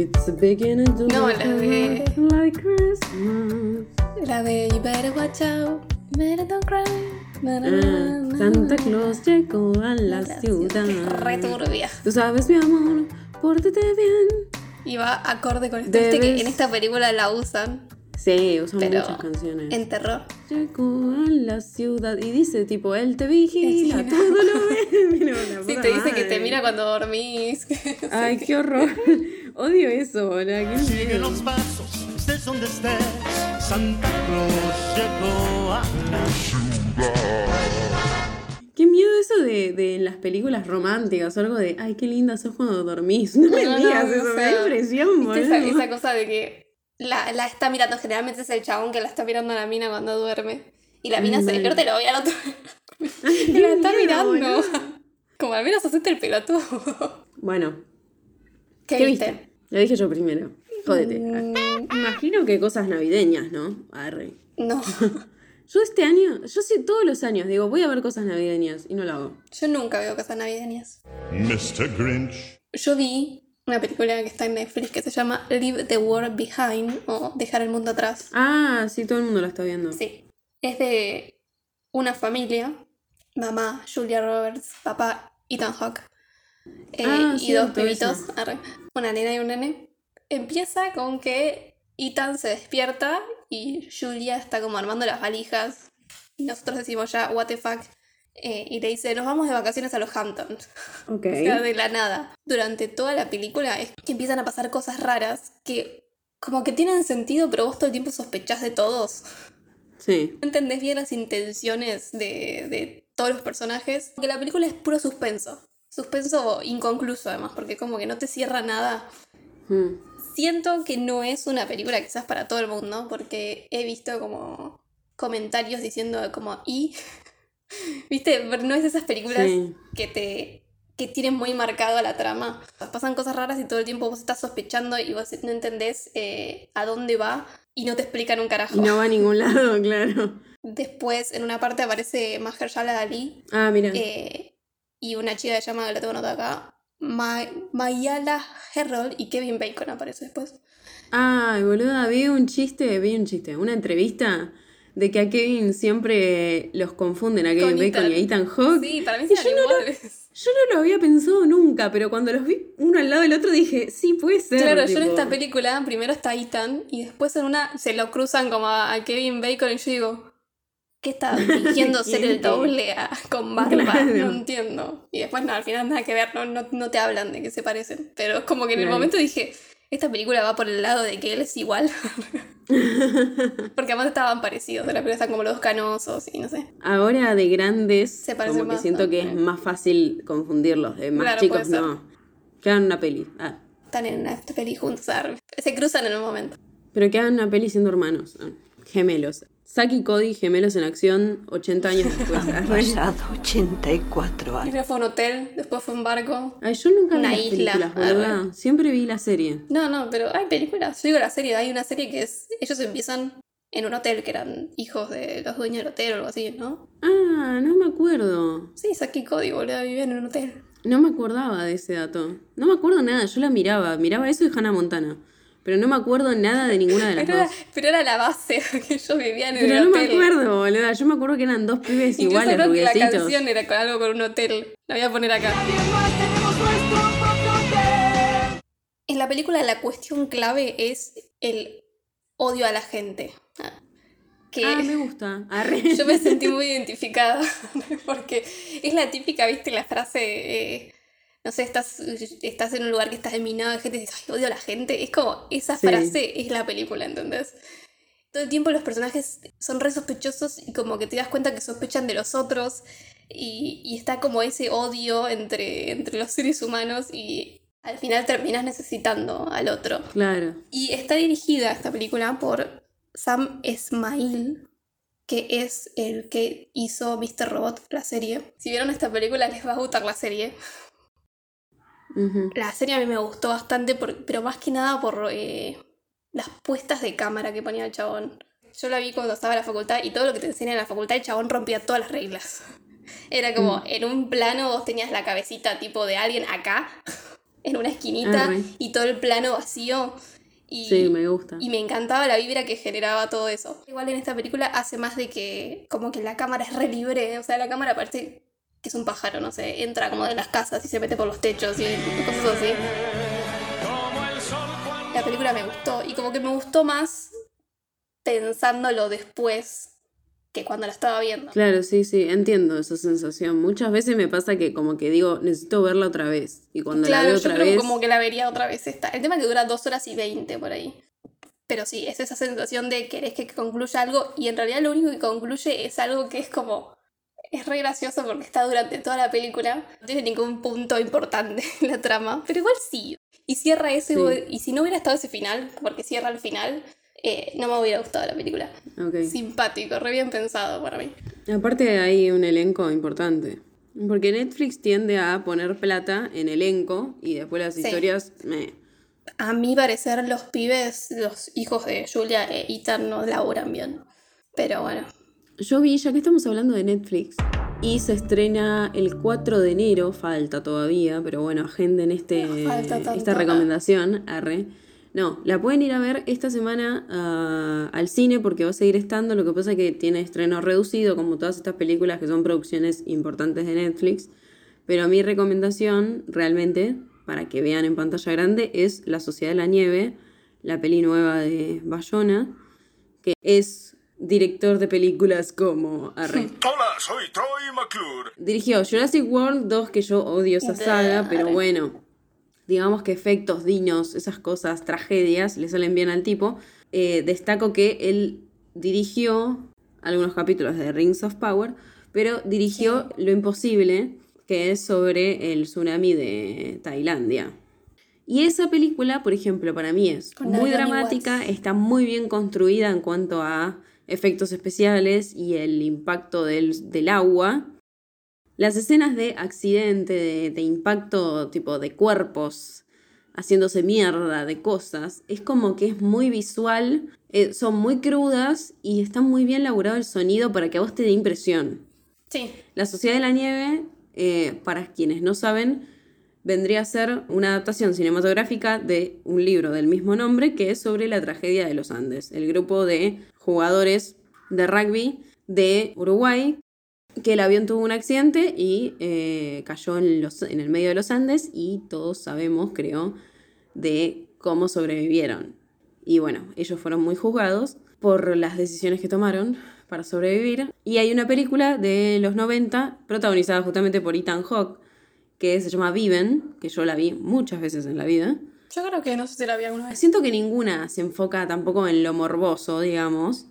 It's the beginning to No, la de- like Christmas. La de You better watch out, better don't cry. Na, na, na, Ah, Santa. Claus llegó a la La ciudad. Re turbia. Tú sabes, mi amor, pórtate bien. Y va acorde con esto. Viste que Debes- en esta película la usan Sí, usan Pero muchas canciones. en terror. Llegó a la ciudad y dice tipo, él te vigila, Vigila. todo lo ve. Mira, Sí, te dice que te madre. mira cuando dormís. Ay, qué horror. Odio eso, boludo. qué Sigue miedo. los pasos, estés donde estés. Santa Claus llegó a la Qué miedo eso de, de las películas románticas o algo de, ay, qué linda sos cuando dormís. No me No, no, digas o eso, me sea, da impresión, ¿Viste esa, boludo. esa cosa de que la, la está mirando? Generalmente es el chabón que la está mirando a la mina cuando duerme. Y la mina Ay, se despierta y lo ve al otro. Ay, y la está miedo, mirando. boludo. Como al menos hacete el pelotudo. Bueno, ¿Qué, ¿qué viste? viste? Lo dije yo primero. Jódete. Mm, Imagino que cosas navideñas, ¿no? Arre. no. Yo este año, yo sí todos los años digo, voy a ver cosas navideñas y no lo hago. Yo nunca veo cosas navideñas. Mr. Grinch. Yo vi una película que está en Netflix que se llama Leave the World Behind o Dejar el Mundo Atrás. Ah, sí, todo el mundo la está viendo. Sí. Es de una familia, mamá Julia Roberts, papá Ethan Hawke eh, Ah, y dos pibitos, arre, una nena y un nene. Empieza con que Ethan se despierta y Julia está como armando las valijas y nosotros decimos ya, what the fuck. eh, y le dice, nos vamos de vacaciones a los Hamptons. Ok. O sea, de la nada. Durante toda la película es que empiezan a pasar cosas raras que como que tienen sentido, pero vos todo el tiempo sospechás de todos. Sí. No entendés bien las intenciones de, de todos los personajes. Porque la película es puro suspenso. Suspenso inconcluso además, porque como que no te cierra nada. Mm. Siento que no es una película quizás para todo el mundo, porque he visto como comentarios diciendo como y viste, Pero no es de esas películas Sí. que te que tienen muy marcado la trama. Pasan cosas raras y todo el tiempo vos estás sospechando y vos no entendés eh, a dónde va y no te explican un carajo. Y no va a ningún lado, claro. Después, en una parte aparece Mahershala Ali Ah, mira. eh, y una chica que se llama, la tengo anotada acá, Ma- Mayala Herrold y Kevin Bacon aparece después. Ay, boluda, vi un chiste, vi un chiste, una entrevista de que a Kevin siempre los confunden, a Kevin Con Bacon Ethan. y a Ethan Hawke. Sí, para mí sí yo no lo-. Yo no lo había pensado nunca, pero cuando los vi uno al lado del otro dije, sí, puede ser. Claro, yo en esta película primero está Ethan y después en una se lo cruzan como a, a Kevin Bacon y yo digo, ¿qué está fingiendo ser el doble a- con barba? Claro. No entiendo. Y después no, al final nada que ver, no, no, no te hablan de que se parecen. Pero es como que en el momento dije, esta película va por el lado de que él es igual. Porque además estaban parecidos, de la película están como los dos canosos y no sé. Ahora de grandes, Se como que siento ¿no? que es más fácil confundirlos. De más Claro, chicos no. Que hagan una peli. Ah, Están en una peli juntos, se cruzan en un momento. pero que hagan una peli siendo hermanos. gemelos. Saki y Cody, gemelos en acción, 80 años después. Han pasado 84 años. Primero fue un hotel, después fue un barco. Ay, yo nunca vi Una las isla, películas, boluda. Siempre vi la serie. No, no, pero hay películas. Yo digo la serie, hay una serie que es. Ellos empiezan en un hotel que eran hijos de los dueños del hotel o algo así, ¿no? Ah, no me acuerdo. Sí, Saki y Cody, boludo, vivían en un hotel. No me acordaba de ese dato. No me acuerdo nada, yo la miraba. Miraba eso de Hannah Montana. Pero no me acuerdo nada de ninguna de las Pero era, dos. pero era la base, que ellos vivían en Pero el no me hotel. acuerdo, boluda. Yo me acuerdo que eran dos pibes Incluso iguales, creo que la canción era con algo con un hotel. La voy a poner acá. En la película la cuestión clave es el odio a la gente. Ah, Que Ah, me gusta. Arre. yo me sentí muy identificada porque es la típica, viste, la frase, eh, no sé, estás, estás en un lugar que estás minado de gente y dices, ay, odio a la gente. Es como, esa Sí. frase es la película, ¿entendés? Todo el tiempo los personajes son re sospechosos y como que te das cuenta que sospechan de los otros y, y está como ese odio entre, entre los seres humanos y al final terminas necesitando al otro. Claro. Y está dirigida esta película por Sam Esmail, que es el que hizo Mr. Robot, la serie. Si vieron esta película les va a gustar la serie. La serie a mí me gustó bastante, por- pero más que nada por eh, las puestas de cámara que ponía el chabón. Yo la vi cuando estaba en la facultad y todo lo que te enseñan en la facultad el chabón rompía todas las reglas. Era como, en un plano vos tenías la cabecita tipo de alguien acá en una esquinita Arre. y todo el plano vacío. Y, Sí, me gusta. y me encantaba la vibra que generaba todo eso. Igual en esta película hace más de que como que la cámara es re libre, o sea, la cámara parece que es un pájaro, no sé, entra como de las casas y se mete por los techos y cosas así. La película me gustó y como que me gustó más pensándolo después que cuando la estaba viendo. Claro, sí, sí, entiendo esa sensación. Muchas veces me pasa que como que digo, necesito verla otra vez. Y cuando la Claro, veo yo otra creo vez... como que la vería otra vez esta. El tema es que dura dos horas y veinte por ahí. Pero sí, es esa sensación de querés que concluya algo y en realidad lo único que concluye es algo que es como... Es re gracioso porque está durante toda la película. No tiene ningún punto importante en la trama. Pero igual sí. Y cierra ese... Sí. Y si no hubiera estado ese final, porque cierra el final, eh, no me hubiera gustado la película. Simpático, re bien pensado para mí. Aparte hay un elenco importante. Porque Netflix tiende a poner plata en elenco y después las Sí. historias... Me... A mi parecer, los pibes, los hijos de Julia e Ethan no laburan bien. Pero bueno. Yo vi, ya que estamos hablando de Netflix, y se estrena el 4 de enero, falta todavía, pero bueno, agenden este, No esta recomendación, arre. No, la pueden ir a ver esta semana ah, al cine porque va a seguir estando, lo que pasa es que tiene estreno reducido, como todas estas películas que son producciones importantes de Netflix, pero mi recomendación realmente, para que vean en pantalla grande, es La Sociedad de la Nieve, la peli nueva de Bayona, que es director de películas como Arre. Hola, soy Troy McClure. Dirigió Jurassic World 2, que yo odio esa saga, pero bueno, digamos que efectos, dinos, esas cosas, tragedias, le salen bien al tipo. Eh, destaco que él dirigió algunos capítulos de Rings of Power, pero dirigió Lo Imposible, que es sobre el tsunami de Tailandia. Y esa película, por ejemplo, para mí es Con muy Naomi dramática, Watts. está muy bien construida en cuanto a efectos especiales y el impacto del, del agua. Las escenas de accidente, de, de impacto tipo de cuerpos haciéndose mierda de cosas, es como que es muy visual, eh, son muy crudas y está muy bien laburado el sonido para que a vos te dé impresión. Sí. La Sociedad de la Nieve, eh, para quienes no saben, vendría a ser una adaptación cinematográfica de un libro del mismo nombre que es sobre la tragedia de los Andes, el grupo de jugadores de rugby de Uruguay, que el avión tuvo un accidente y eh, cayó en, los, en el medio de los Andes y todos sabemos, creo, de cómo sobrevivieron. Y bueno, ellos fueron muy juzgados por las decisiones que tomaron para sobrevivir. Y hay una película de los 90 protagonizada justamente por Ethan Hawke, que se llama Viven, que yo la vi muchas veces en la vida. Yo creo que no sé si la vi alguna vez. Siento que ninguna se enfoca tampoco en lo morboso, digamos,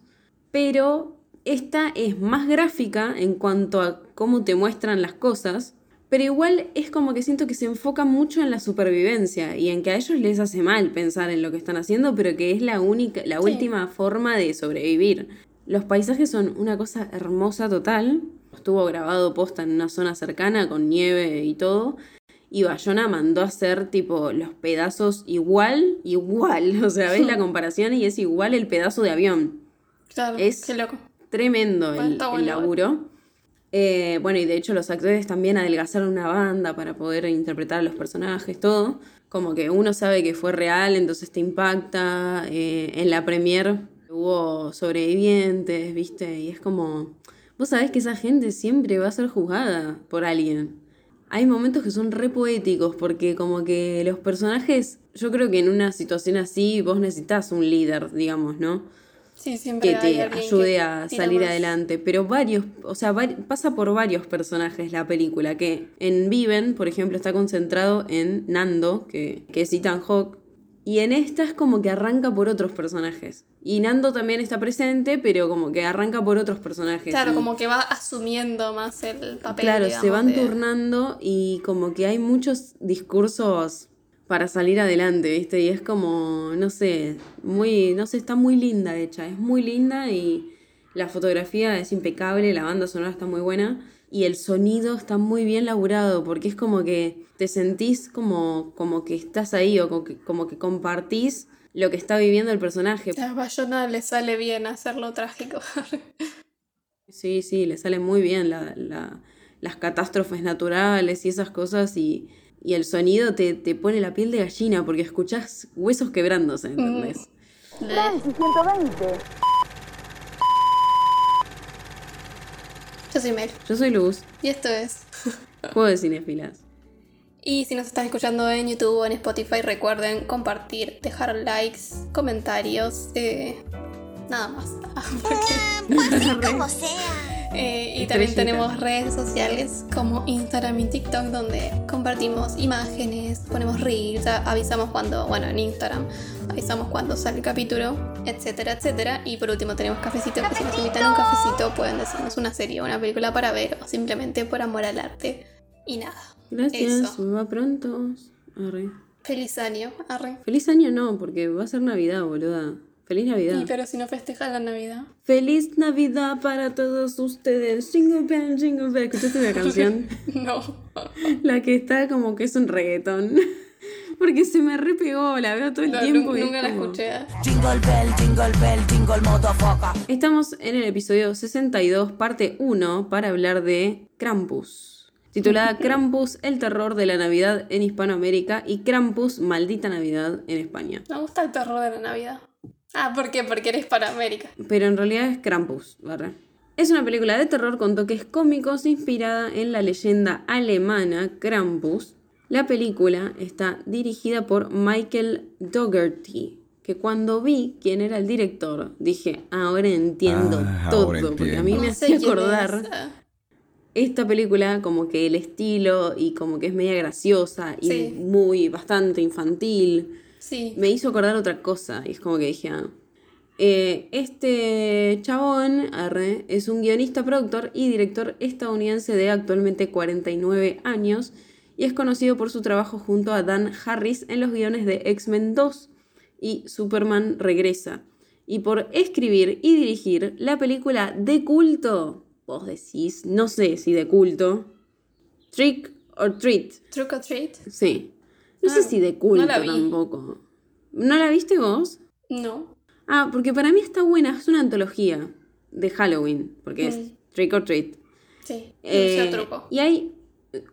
pero esta es más gráfica en cuanto a cómo te muestran las cosas, pero igual es como que siento que se enfoca mucho en la supervivencia y en que a ellos les hace mal pensar en lo que están haciendo, pero que es la única, la Sí. última forma de sobrevivir. Los paisajes son una cosa hermosa total. Estuvo grabado posta en una zona cercana con nieve y todo. Y Bayona mandó a hacer tipo los pedazos igual, igual. O sea, ves la comparación y es igual el pedazo de avión. Claro, Es- qué loco. Tremendo Bueno, el, está el bueno, laburo. Eh, bueno, y de hecho los actores también adelgazaron una banda para poder interpretar a los personajes, todo. Como que uno sabe que fue real, entonces te impacta. Eh, en la premier hubo sobrevivientes, ¿viste? Y es como, vos sabés que esa gente siempre va a ser juzgada por alguien. Hay momentos que son re poéticos porque como que los personajes, yo creo que en una situación así vos necesitas un líder, digamos, ¿no? Sí, siempre que te ayude que a salir más. adelante. Pero varios, o sea, pasa por varios personajes la película, que en Viven, por ejemplo, está concentrado en Nando, que, que es Ethan Hawke, y en esta es como que arranca por otros personajes. Y Nando también está presente, pero como que arranca por otros personajes. Claro, y- como que va asumiendo más el papel. Claro, se van de- turnando y como que hay muchos discursos para salir adelante, ¿viste? Y es como, no sé, muy, no sé, está muy linda hecha, es muy linda y la fotografía es impecable, la banda sonora está muy buena y el sonido está muy bien laburado porque es como que te sentís como, como que estás ahí o como que, como que compartís lo que está viviendo el personaje. A Bayona le sale bien hacerlo trágico. Sí, sí, le salen muy bien la- la- las catástrofes naturales y esas cosas y Y el sonido te, te pone la piel de gallina porque escuchás huesos quebrándose, ¿entendés? Yo soy Mel. Yo soy Luz, Y esto es. juego de cinefilas. Y si nos están escuchando en YouTube o en Spotify, recuerden compartir, dejar likes, comentarios, eh, nada más. Como sea. Eh, y también tenemos redes sociales como Instagram y TikTok donde compartimos imágenes, ponemos reels, avisamos cuando, bueno, en Instagram avisamos cuando sale el capítulo, etcétera, etcétera. Y por último tenemos cafecito, que si nos invitan a un cafecito pueden decirnos una serie o una película para ver o simplemente por amor al arte. Y nada. Gracias, Eso. va pronto. Arre. Feliz año, arre. Feliz año no, porque va a ser Navidad, boluda. Feliz Navidad. Y pero si no festejas la Navidad. Feliz Navidad para todos ustedes. Jingle bell, jingle bell. ¿Escuchaste la canción? No. la que está como que es un reggaetón. Porque se me repegó, la veo todo el No, tiempo. nu- y nunca la como- escuché. Jingle bell, jingle bell, jingle motherfucker. Estamos en el episodio 62, parte 1, para hablar de Krampus. Titulada Krampus, el terror de la Navidad en Hispanoamérica y Krampus, maldita Navidad en España. Me gusta el terror de la Navidad. Ah, ¿por qué? Porque eres para América. Pero en realidad es Krampus, ¿verdad? Es una película de terror con toques cómicos inspirada en la leyenda alemana Krampus. La película está dirigida por Michael Dougherty, que cuando vi quién era el director, dije, ahora entiendo Ah, todo, ahora porque a mí entiendo. me hacía acordar. Ah, esta película como que el estilo y como que es media graciosa y Sí. muy bastante infantil Sí. me hizo acordar otra cosa. Y es como que dije, ah. Eh, este chabón, arre, es un guionista, productor y director estadounidense de actualmente 49 años y es conocido por su trabajo junto a Dan Harris en los guiones de X-Men 2 y Superman Regresa. Y por escribir y dirigir la película de culto, vos decís, no sé si de culto, Trick or Treat, Trick or Treat. Sí. No Ah, sé si de culto no la vi. tampoco. ¿No la viste vos? No. Ah, porque para mí está buena, es una antología de Halloween, porque es Mm. Trick or Treat. Sí. Eh, truco. y hay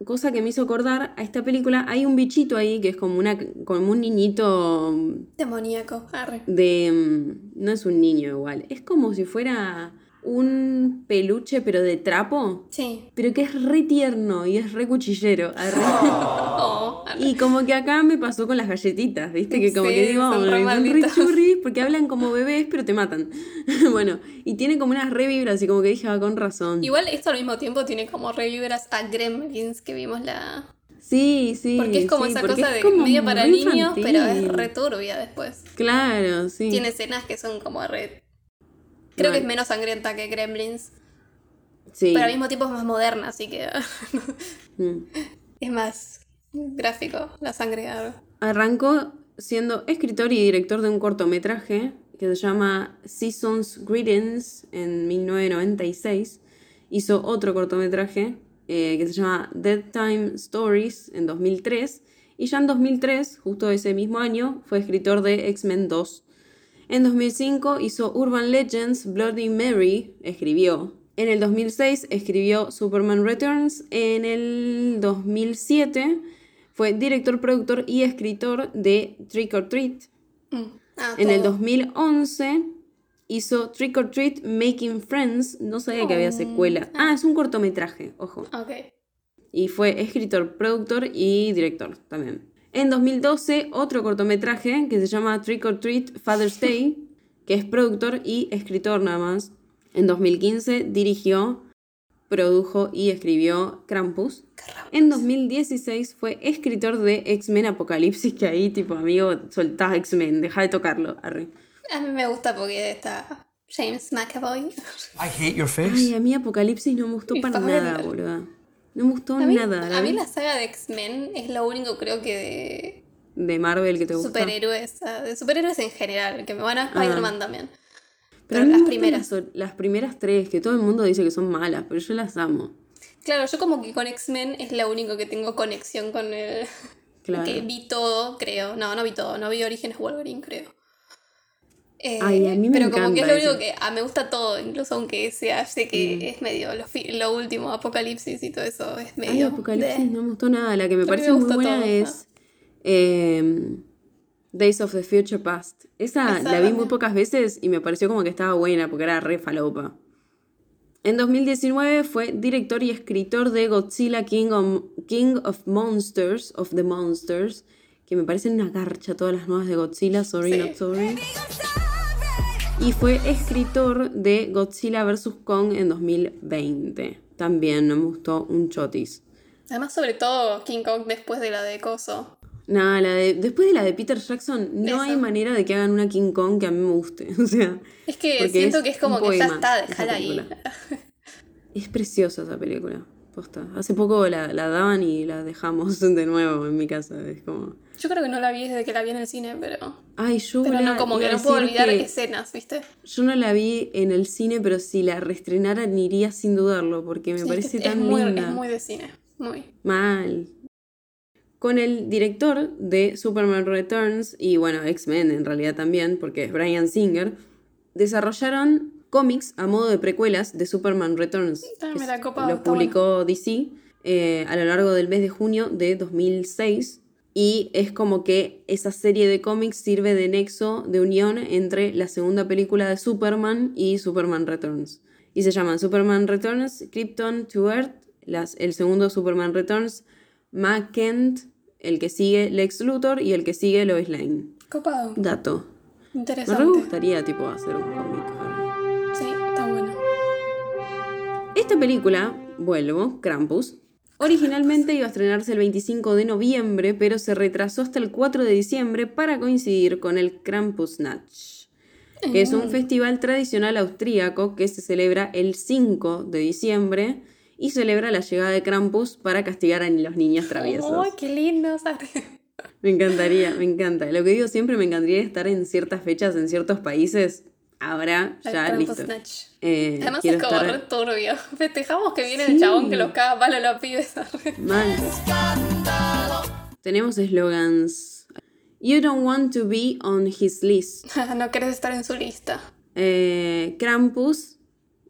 cosa que me hizo acordar a esta película, hay un bichito ahí que es como una como un niñito Demoníaco. Arre. de mm, no es un niño igual, es como si fuera un peluche pero de trapo, Sí. pero que es re tierno y es re cuchillero. Oh. Y como que acá me pasó con las galletitas, ¿viste? Que como Sí, que digo, son "Ay, re son re malditas". churris porque hablan como bebés, pero te matan. bueno, y tiene como unas re vibras y como que dije, ah, con razón. Igual esto al mismo tiempo tiene como revibras a Gremlins que vimos la. Sí, sí. Porque es como sí, esa cosa es de medio para niños, pero es re turbia después. Claro, sí. Tiene escenas que son como re. Creo que es menos sangrienta que Gremlins, Sí. pero al mismo tiempo es más moderna, así que Mm. es más gráfico la sangre. Arrancó siendo escritor y director de un cortometraje que se llama Seasons Greetings en 1996. Hizo otro cortometraje eh, que se llama Dead Time Stories en 2003. Y ya en 2003, justo ese mismo año, fue escritor de X-Men 2. En 2005 hizo Urban Legends Bloody Mary, escribió. En el 2006 escribió Superman Returns. En el 2007 fue director, productor y escritor de Trick or Treat. Mm. Ah, En el todo. 2011 hizo Trick or Treat Making Friends. No sabía que había Oh. secuela. Ah, es un cortometraje, ojo. Ok. Y fue escritor, productor y director también. En 2012, otro cortometraje que se llama Trick or Treat Father's Day, que es productor y escritor nada más. En 2015 dirigió, produjo y escribió Krampus. En 2016 fue escritor de X-Men Apocalipsis, que ahí tipo, amigo, soltá X-Men, deja de tocarlo. arre. A mí me gusta porque está James McAvoy. I hate your face. Ay, a mí Apocalipsis no me gustó para nada, boluda. No me gustó A mí, nada. ¿la a mí la saga de X-Men es lo único creo que De Marvel que te de gusta. superhéroes, ah, de superhéroes en general, que me van a Spider-Man también. Pero, las primeras. Las, las primeras tres, que todo el mundo dice que son malas, pero yo las amo. Claro, yo como que con X-Men es lo único que tengo conexión con el... Claro. Que vi todo, creo. No, no vi todo, no vi Orígenes Wolverine, creo. Eh, Ay, a mí me pero como que es lo único eso. que ah, me gusta todo, incluso aunque sea, sé que es medio lo, lo último, apocalipsis y todo eso es Ay, medio. Apocalipsis de- no me gustó nada. La que me A parece me muy buena todo, es eh, Days of the Future Past. Esa, Esa la vi muy pocas veces y me pareció como que estaba buena porque era re falopa. En 2019 fue director y escritor de Godzilla King of, King of Monsters, of the Monsters, que me parecen una garcha todas las nuevas de Godzilla, sorry, Sí. not sorry. Y fue escritor de Godzilla vs. Kong en 2020. También me gustó un chotis. Además, sobre todo King Kong después de la de Coso. Nada, la de, después de la de Peter Jackson, no hay manera de que hagan una King Kong que a mí me guste. O sea, Es que siento es que es como que ya está, déjala ahí. es preciosa esa película. Posta. Hace poco la, la daban y la dejamos de nuevo en mi casa. Es como. Yo creo que no la vi desde que la vi en el cine, pero. Ay, yo Pero no, como que no puedo olvidar que escenas, ¿viste? Yo no la vi en el cine, pero si la reestrenaran iría sin dudarlo, porque me Sí, es parece que tan muy, linda. Es muy de cine. Muy. Mal. Con el director de Superman Returns y bueno, X-Men en realidad también, porque es Brian Singer, desarrollaron cómics a modo de precuelas de Superman Returns. Que la copa, Los publicó DC eh, a lo largo del mes de junio de 2006. Y es como que esa serie de cómics sirve de nexo de unión entre la segunda película de Superman y Superman Returns. Y se llaman Superman Returns, Krypton to Earth, las, el segundo Superman Returns, Matt Kent, el que sigue Lex Luthor y el que sigue Lois Lane. Copado. Dato. Me re Interesante. gustaría tipo hacer un cómic. Sí, está bueno. Esta película, vuelvo, Krampus, originalmente iba a estrenarse el 25 de noviembre, pero se retrasó hasta el 4 de diciembre para coincidir con el Krampusnacht, que es un festival tradicional austríaco que se celebra el 5 de diciembre y celebra la llegada de Krampus para castigar a los niños traviesos. ¡Ay, qué lindo! Me encantaría, me encanta. Lo que digo siempre, me encantaría estar en ciertas fechas en ciertos países. Ahora, El ya, Krampus listo. Snatch. Eh, Además es como estar- re turbio. Festejamos que viene Sí. el chabón que los caga palo a los pibes. Mal. Tenemos eslogans. You don't want to be on his list. no querés estar en su lista. Eh, Krampus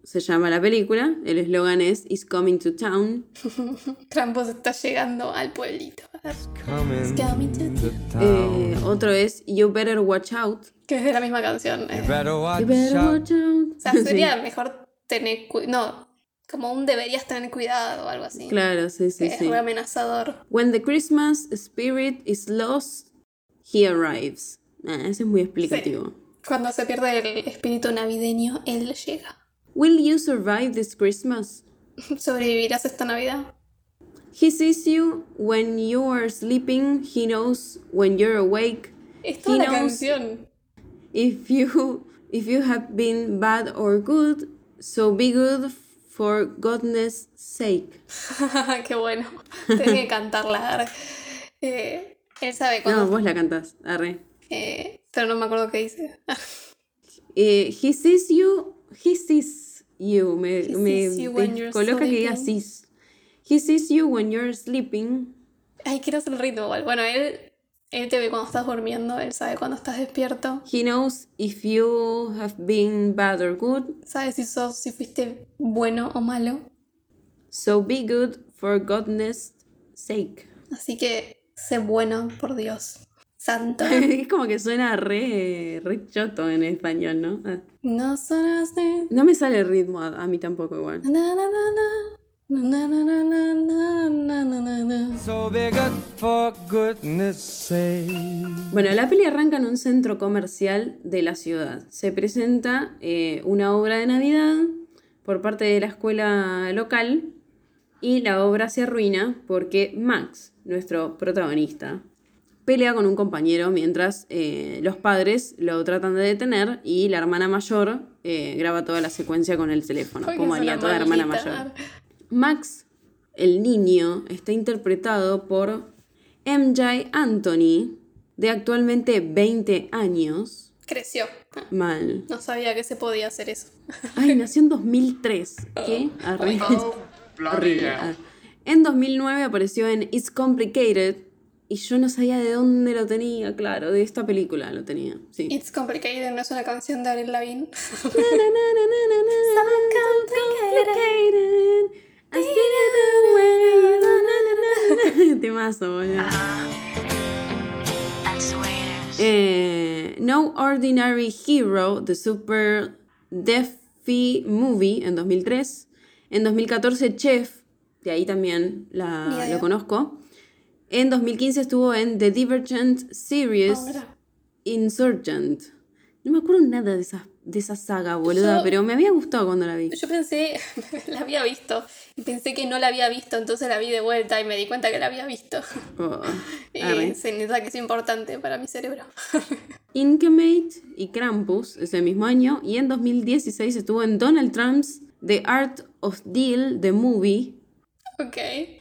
se llama la película. El eslogan es Is coming to town. Krampus está llegando al pueblito. It's coming to town. Eh, otro es You better watch out. Que es de la misma canción. eh. You better watch out. O sea, sería mejor tener No, como un deberías tener cuidado o algo así. Claro, sí, sí, que es sí. muy amenazador. When the Christmas spirit is lost, he arrives. Ah, ese es muy explicativo. Cuando se pierde el espíritu navideño, él llega. Will you survive this Christmas? ¿Sobrevivirás esta Navidad? He sees you when you are sleeping. He knows when you're awake. Es toda He la knows canción. if you if you have been bad or good. So be good for goodness sake. Qué bueno. Tenés que cantarla. Eh, él sabe cuando. No, vos la cantás. Arre. eh, pero no me acuerdo qué dice. Eh, he sees you. He sees you. Me, He me sees you when you're descoloca que diga sleeping. sees. He sees you when you're sleeping. Ay, quiero hacer el ritmo igual. Bueno, él, él te ve cuando estás durmiendo, él sabe cuando estás despierto. He knows if you have been bad or good. Sabe si sos, si fuiste bueno o malo. So be good for goodness sake. Así que sé bueno, por Dios. Santo. es como que suena re, re choto en español, ¿no? Ah. No sonas de... No me sale el ritmo a, mí tampoco igual. Bueno, la peli arranca en un centro comercial de la ciudad. Se presenta eh, una obra de Navidad por parte de la escuela local y la obra se arruina porque Max, nuestro protagonista, pelea con un compañero mientras eh, los padres lo tratan de detener y la hermana mayor eh, graba toda la secuencia con el teléfono, como haría toda hermana maldita. mayor. Max, el niño, está interpretado por MJ Anthony, de actualmente 20 años. Creció. Mal. No sabía que se podía hacer eso. Ay, nació en 2003. ¿Qué? Oh. En 2009 apareció en It's Complicated, Y yo no sabía de dónde lo tenía, claro, de esta película lo tenía. Sí. It's Complicated no es una canción de Avril Lavigne. Na, na, na, na, na, na, so complicated. I see the way, na, na, na, na. Temazo, boludo. Eh, no Ordinary Hero, The Super Deafy Movie en 2003. En 2014 Chef, de ahí también la- lo conozco. En 2015 estuvo en The Divergent Series Oh, mira. Insurgent. No me acuerdo nada de esa, de esa saga, boluda, Yo- pero me había gustado cuando la vi. Yo pensé, la había visto, y pensé que no la había visto, entonces la vi de vuelta y me di cuenta que la había visto. Oh, Y arre. se nota que es importante para mi cerebro. Inkemate y Krampus ese mismo año. Y en 2016 estuvo en Donald Trump's The Art of Deal, The Movie. ok.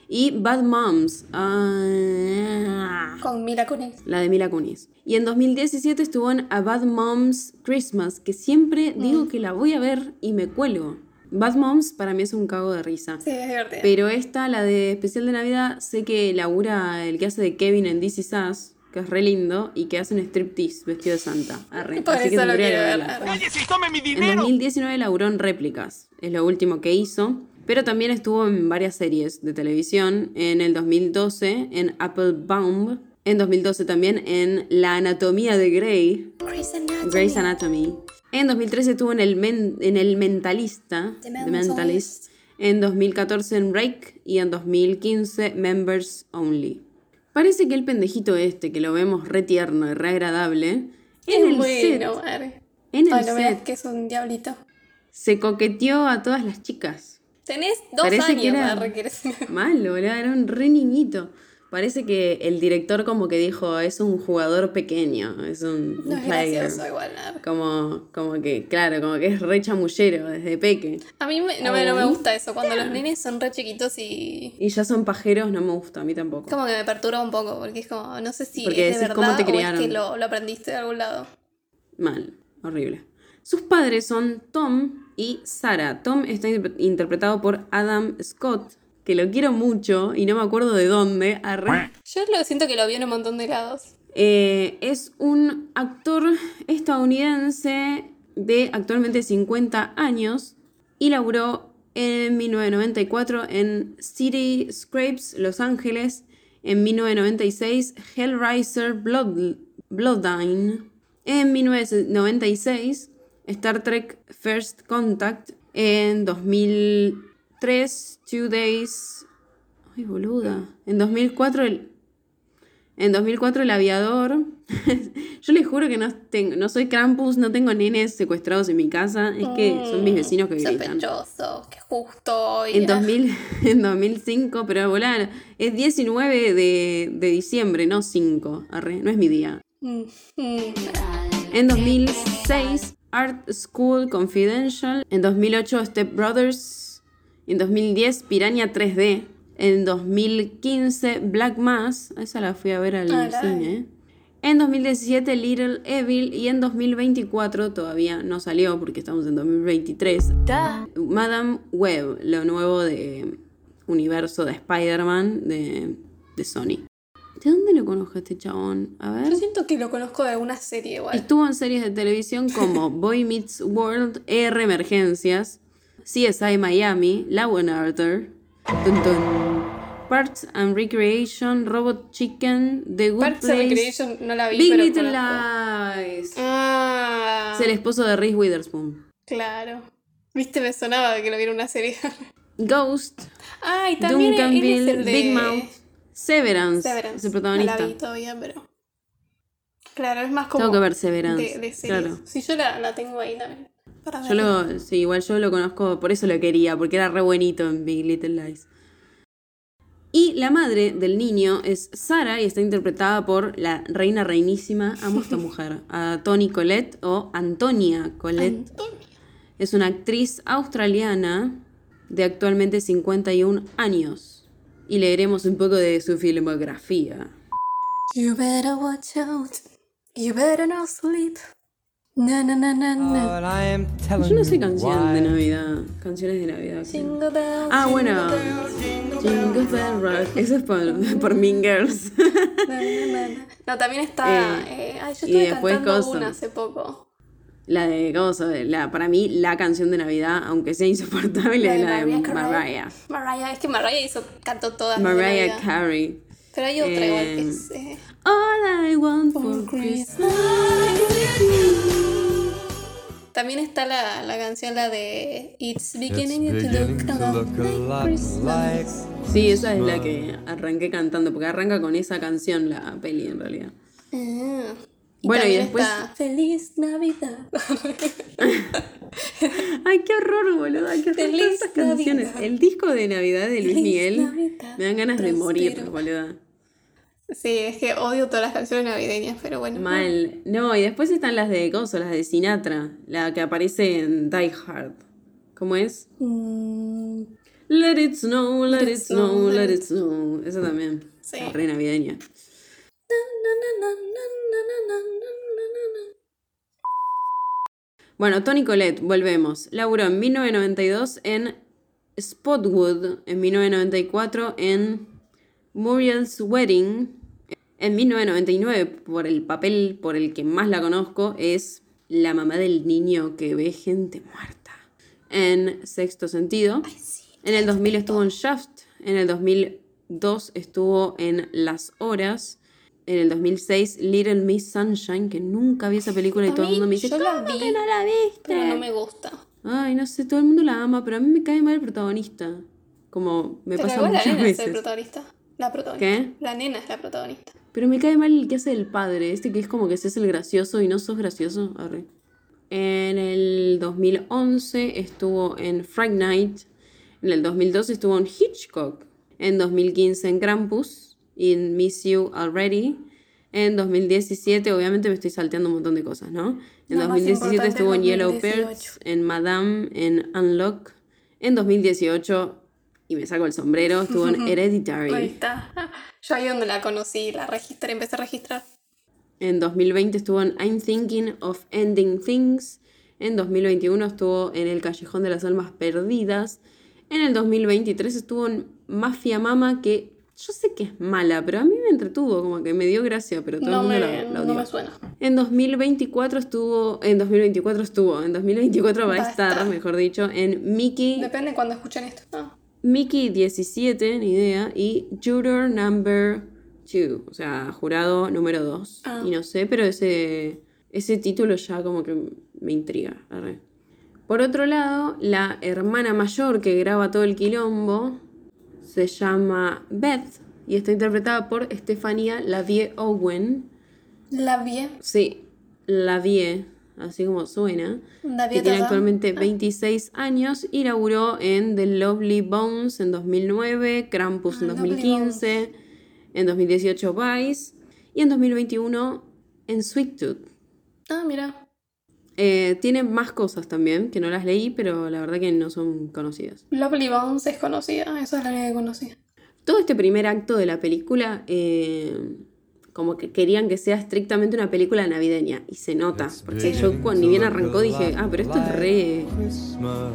Y Bad Moms. ah, Con Mila Kunis. la de Mila Kunis. Y en 2017 estuvo en A Bad Moms Christmas, que siempre digo que la voy a ver y me cuelgo. Bad Moms para mí es un cago de risa. Sí, es divertida. Pero esta, la de especial de Navidad, sé que labura el que hace de Kevin en This Is Us, que es re lindo, y que hace un striptease vestido de Santa. Arre. Por Así que eso lo que quiero ver. verla. arre. ¡Oye, sí, tome mi En dinero! 2019 laburó en réplicas, es lo último que hizo, pero también estuvo en varias series de televisión. En el 2012 en Applebaum, en 2012 también en La Anatomía de Grey, Grey's Anatomy. Grey's Anatomy. En 2013 estuvo en el, Men- en el Mentalista, The The Mentalist. Mentalist. En 2014 en Rake y en 2015 Members Only. Parece que el pendejito este, que lo vemos re tierno y re agradable, en el bueno, set, en el set que es un diablito. se coqueteó a todas las chicas. Tenés dos Parece que años, era- que eres- Mal, boludo, era un re niñito. Parece que el director como que dijo, es un jugador pequeño, es un, un No es player. gracioso igual. Como, como que, claro, como que es re chamullero desde peque. A mí me- no, me, no me gusta eso, cuando los nenes son re chiquitos y... Y ya son pajeros, no me gusta, a mí tampoco. Como que me perturba un poco, porque es como, no sé si Porque es de decís, ¿cómo verdad te o es criaron? que lo, lo aprendiste de algún lado. Mal, horrible. Sus padres son Tom y Sarah. Tom está interpre- interpretado por Adam Scott, que lo quiero mucho y no me acuerdo de dónde. Arre. Yo lo siento que lo vi en un montón de lados. Eh, es un actor estadounidense de actualmente 50 años y laburó en 1994 en City Scrapes, Los Ángeles, en 1996 Hellraiser Blood, Bloodline, en 1996 Star Trek First Contact, en 2003 Two Days... Ay, boluda. En 2004 el, en 2004 el aviador. Yo les juro que no, tengo, no soy Krampus, no tengo nenes secuestrados en mi casa. Es que son mis vecinos que gritan. Sospechoso, que justo. En, 2000, en 2005, pero volar, es 19 de, de diciembre, no 5. Arre, no es mi día. Mm, mm. En 2006, Art School Confidential. En 2008, Step Brothers. En 2010, Piranha 3D. En 2015, Black Mass. Esa la fui a ver al Ah, cine. En 2017, Little Evil. Y en 2024, todavía no salió porque estamos en 2023. Madame Web, lo nuevo de universo de Spider-Man de, de Sony. ¿De dónde lo conozco a este chabón? A ver. Yo siento que lo conozco de alguna serie igual. Estuvo en series de televisión como Boy Meets World, ER Emergencias, CSI Miami, Law and Order, Tun Tun, Parks and Recreation, Robot Chicken, The Good Parks and Place, Recreation no la vi, Big pero Little conozco. Lies. Ah, Es el esposo de Reese Witherspoon. claro. Viste, me sonaba de que lo viera una serie. Ghost, Ay, también él es Duncanville, el de... Big Mouth, Severance, Severance. es el protagonista. la vi todavía, pero... Claro, es más como... Tengo que ver Severance, De, de series. claro. Sí, yo la, la tengo ahí también. Para Yo lo, sí, igual yo lo conozco, por eso lo quería, porque era re buenito en Big Little Lies. Y la madre del niño es Sara y está interpretada por la reina reinísima, amo esta mujer, a Toni Collette o Antonia Collette. Es una actriz australiana de actualmente 51 años. Y leeremos un poco de su filmografía. You better watch out. You better not sleep. Na, na, na, na, na. But I am telling Yo no sé canción de. Navidad. Canciones de Navidad. Jingle Ah, jingle bueno. jingle. Bell Rock. Eso es por, por Mean Girls. No, también está. Eh, eh, ay, yo y estuve después cantando una hace poco. La de Gozo, la, para mí la canción de Navidad, aunque sea insoportable, La es de la de Mariah. Mariah. Mariah, es que Mariah hizo, cantó todas. Mariah. Carey. Pero hay otra Eh, igual que es. eh, All I want for Christmas. También está la, la canción, la de It's It's beginning, to beginning look to a lot look a like lot Christmas. like Sí, esa es la que arranqué cantando, porque arranca con esa canción la peli en realidad. Ah. Y Bueno, y después- está Feliz Navidad. Ay, qué horror, boludo. Hay que hacer Feliz tantas canciones. Navidad. El disco de Navidad de Luis Feliz Miguel Navidad, me dan ganas de morir, boludo. sí, es que odio todas las canciones navideñas, pero bueno. Mal. No, y después están las de Gozo, las de Sinatra, la que aparece en Die Hard. ¿Cómo es? Mm, Let it snow, let Let it snow, snow, let it snow. Esa también. Sí. Re navideña. na, na, na, na, na, na, na, na, na. Bueno, Tony Collette, volvemos. Laburó en 1992 en Spotwood, en 1994 en Muriel's Wedding, en 1999 por el papel por el que más la conozco es la mamá del niño que ve gente muerta. En Sexto Sentido. En el 2000 estuvo en Shaft. En el 2002 estuvo en Las Horas. En el 2006 Little Miss Sunshine, que nunca vi esa película y todo el mundo me dice, yo la ¿cómo vi, que no la viste? Pero no me gusta. Ay, no sé, todo el mundo la ama, pero a mí me cae mal el protagonista. Como me Pero pasa igual la muchas nena es el veces. protagonista. La protagonista. ¿Qué? La nena es la protagonista. Pero me cae mal el que hace el padre, este que es como que hace el gracioso y no sos gracioso. Arre. En el 2011 estuvo en Fright Night. En el 2012 estuvo en Hitchcock. En 2015 en Krampus. En Miss You Already. En 2017, obviamente me estoy salteando un montón de cosas, ¿no? En más 2017 importante estuvo en Yellow 2018. Birds, en Madame, en Unlock. En 2018, y me saco el sombrero, estuvo en Ahí Hereditary. está. Yo ahí donde la conocí, la registré, empecé a registrar. En 2020 estuvo en I'm Thinking of Ending Things. En 2021 estuvo en El Callejón de las Almas Perdidas. En el 2023 estuvo en Mafia Mama, que yo sé que es mala, pero a mí me entretuvo, como que me dio gracia, pero todo No el mundo me, la, la no odió. me suena. En 2024 estuvo, en 2024 estuvo, en 2024 va a Va a estar, estar. mejor dicho, en Mickey, Depende cuando escuchen esto. Ah. Mickey 17, ni idea, y Juror Number 2, o sea, jurado número 2. Ah. Y no sé, pero ese, ese título ya como que me intriga. arre. Por otro lado, la hermana mayor que graba todo el quilombo se llama Beth y está interpretada por Stefania Lavie Owen. La vi. Sí, Lavie, así como suena. Que tiene actualmente 26 años y laburó en The Lovely Bones en 2009, Krampus en Ah, Lovely 2015, en 2018 Vice y en 2021 en Sweet Tooth. Ah, mira. Eh, tiene más cosas también que no las leí, pero la verdad que no son conocidas. Lovely Bones es conocida. Esa es la única que conocía. Todo este primer acto de la película, eh, como que querían que sea estrictamente una película navideña, y se nota, porque yo cuando ni bien arrancó dije, ah, pero esto es re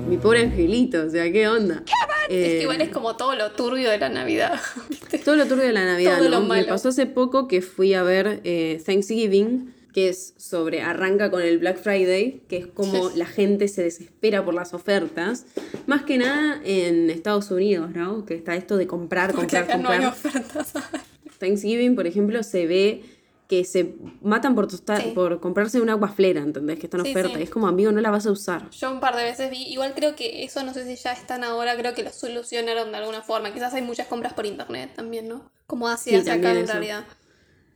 mi pobre angelito, o sea, ¿qué onda? es Eh, que igual es como todo lo turbio de la Navidad. Todo lo turbio de la Navidad, Todo lo ¿no? Me malo. pasó hace poco que fui a ver eh, Thanksgiving, que es sobre, arranca con el Black Friday, que es como la gente se desespera por las ofertas. Más que nada en Estados Unidos, ¿no? Que está esto de comprar, Porque comprar, acá no comprar. hay ofertas. Thanksgiving, por ejemplo, se ve que se matan por, tostar, Sí. por comprarse una agua flera, ¿entendés? Que está en Sí, oferta. sí. Es como, amigo, no la vas a usar. Yo un par de veces vi, igual creo que eso no sé si ya están ahora, creo que lo solucionaron de alguna forma. Quizás hay muchas compras por internet también, ¿no? Como Sí, hace acá en realidad.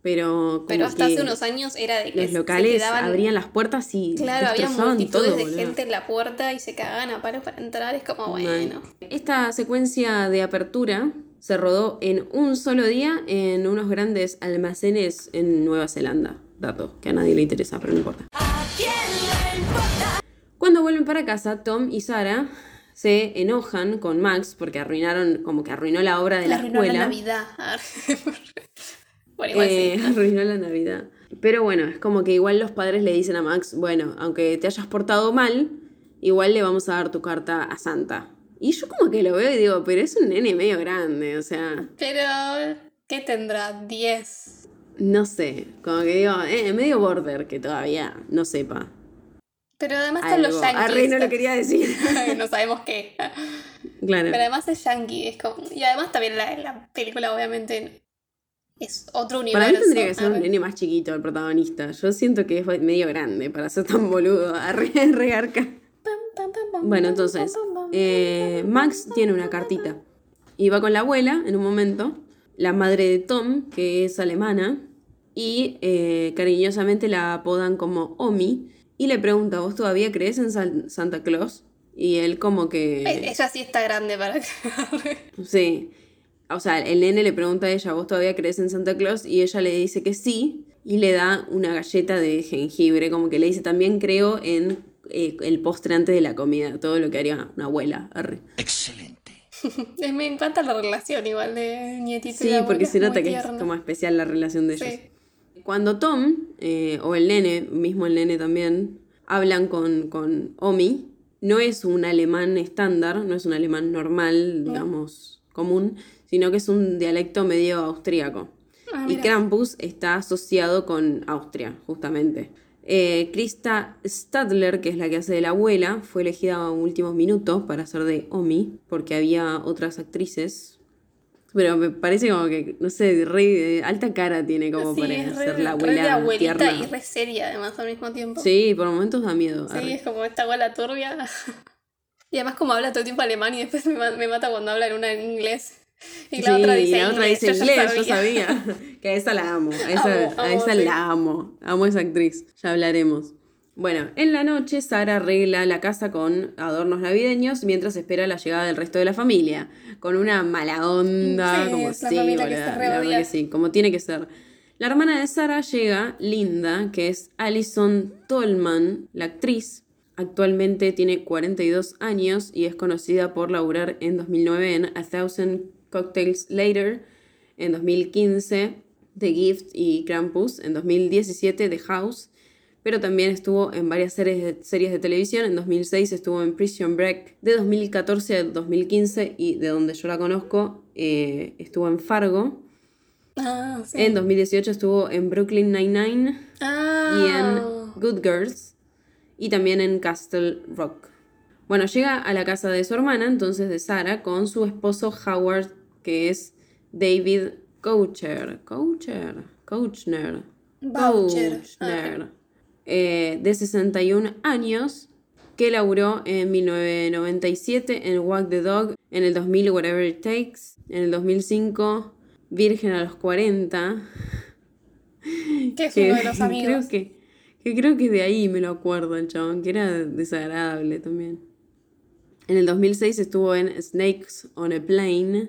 Pero, Pero hasta hace unos años era de que los se locales quedaban- abrían las puertas y Claro, había multitudes todo, de boludo. gente en la puerta y se cagaban a palos para entrar. Es como, bueno. Esta secuencia de apertura se rodó en un solo día en unos grandes almacenes en Nueva Zelanda. Dato que a nadie le interesa, pero no importa. Cuando vuelven para casa, Tom y Sara se enojan con Max porque arruinaron, como que arruinó la obra de la Arruinó escuela. la Navidad. bueno, igual Eh, sí. arruinó la Navidad. Pero bueno, es como que igual los padres le dicen a Max, bueno, aunque te hayas portado mal, igual le vamos a dar tu carta a Santa. Y yo como que lo veo y digo, pero es un nene medio grande, o sea, Pero, ¿qué tendrá? 10. no sé, como que digo, eh, medio border que todavía no sepa. Pero además están los Algo. yankees. Arre, no lo quería decir. no sabemos qué. claro. Pero además es yankee. Es como... Y además también la, la película obviamente es otro universo. Para mí tendría que ser un nene más chiquito el protagonista. Yo siento que es medio grande para ser tan boludo. Regarca. Pam, Bueno, entonces, eh, Max tiene una cartita. Y va con la abuela en un momento, la madre de Tom, que es alemana, y eh, cariñosamente la apodan como Omi, y le pregunta, ¿vos todavía crees en San- Santa Claus? Y él como que... Eh, Ella sí está grande para. Sí. O sea, el nene le pregunta a ella, ¿vos todavía crees en Santa Claus? Y ella le dice que sí, y le da una galleta de jengibre, como que le dice, también creo en eh, el postre antes de la comida, todo lo que haría una abuela. Arre. Excelente. Me encanta la relación igual de nietito y Sí, abuela, porque se nota que es como especial la relación de ellos. Sí. Cuando Tom, eh, o el nene, mismo el nene también, hablan con, con Omi, no es un alemán estándar, no es un alemán normal, digamos, común, sino que es un dialecto medio austríaco. Ah, y. Krampus está asociado con Austria, justamente. Eh, Krista Stadler, que es la que hace de la abuela, fue elegida a últimos minutos para hacer de Omi, porque había otras actrices. Pero me parece como que, no sé, re, alta cara tiene como Sí, para ser la re de abuela abuelita tierna. y re seria además al mismo tiempo. Sí, por momentos da miedo. Sí, arre. es como esta abuela turbia. Y además como habla todo el tiempo alemán y después me, me mata cuando habla en una en inglés. Y la Sí, otra dice la otra dice inglés, yo sabía. sabía. que a esa la amo, a esa, Amo, a amo, esa sí. la amo. Amo a esa actriz, ya hablaremos. Bueno, en la noche Sara arregla la casa con adornos navideños mientras espera la llegada del resto de la familia. Con una mala onda, Sí, como sí, se la verdad que sí, como tiene que ser. La hermana de Sara llega, Linda, que es Alison Tolman, la actriz. Actualmente tiene 42 años y es conocida por laburar en 2009 en A Thousand Cocktails Later, en 2015 The Gift y Krampus, en 2017 The House, pero también estuvo en varias series de, series de televisión. En 2006 estuvo en Prison Break, de 2014 a 2015 y de donde yo la conozco eh, estuvo en Fargo. Ah, sí. En 2018 estuvo en Brooklyn Nine-Nine Ah. y en Good Girls y también en Castle Rock. Bueno, llega a la casa de su hermana, entonces de Sara, con su esposo Howard, que es David Coucher. Coucher. Couchner. Boucher. Couchner. Eh, de 61 años, que laburó en 1997 en Walk the Dog, en el 2000 Whatever It Takes, en el 2005 Virgen a los 40. Que es uno de los amigos. Creo que, que creo que de ahí me lo acuerdo el chabón, que era desagradable también. En el 2006 estuvo en Snakes on a Plane.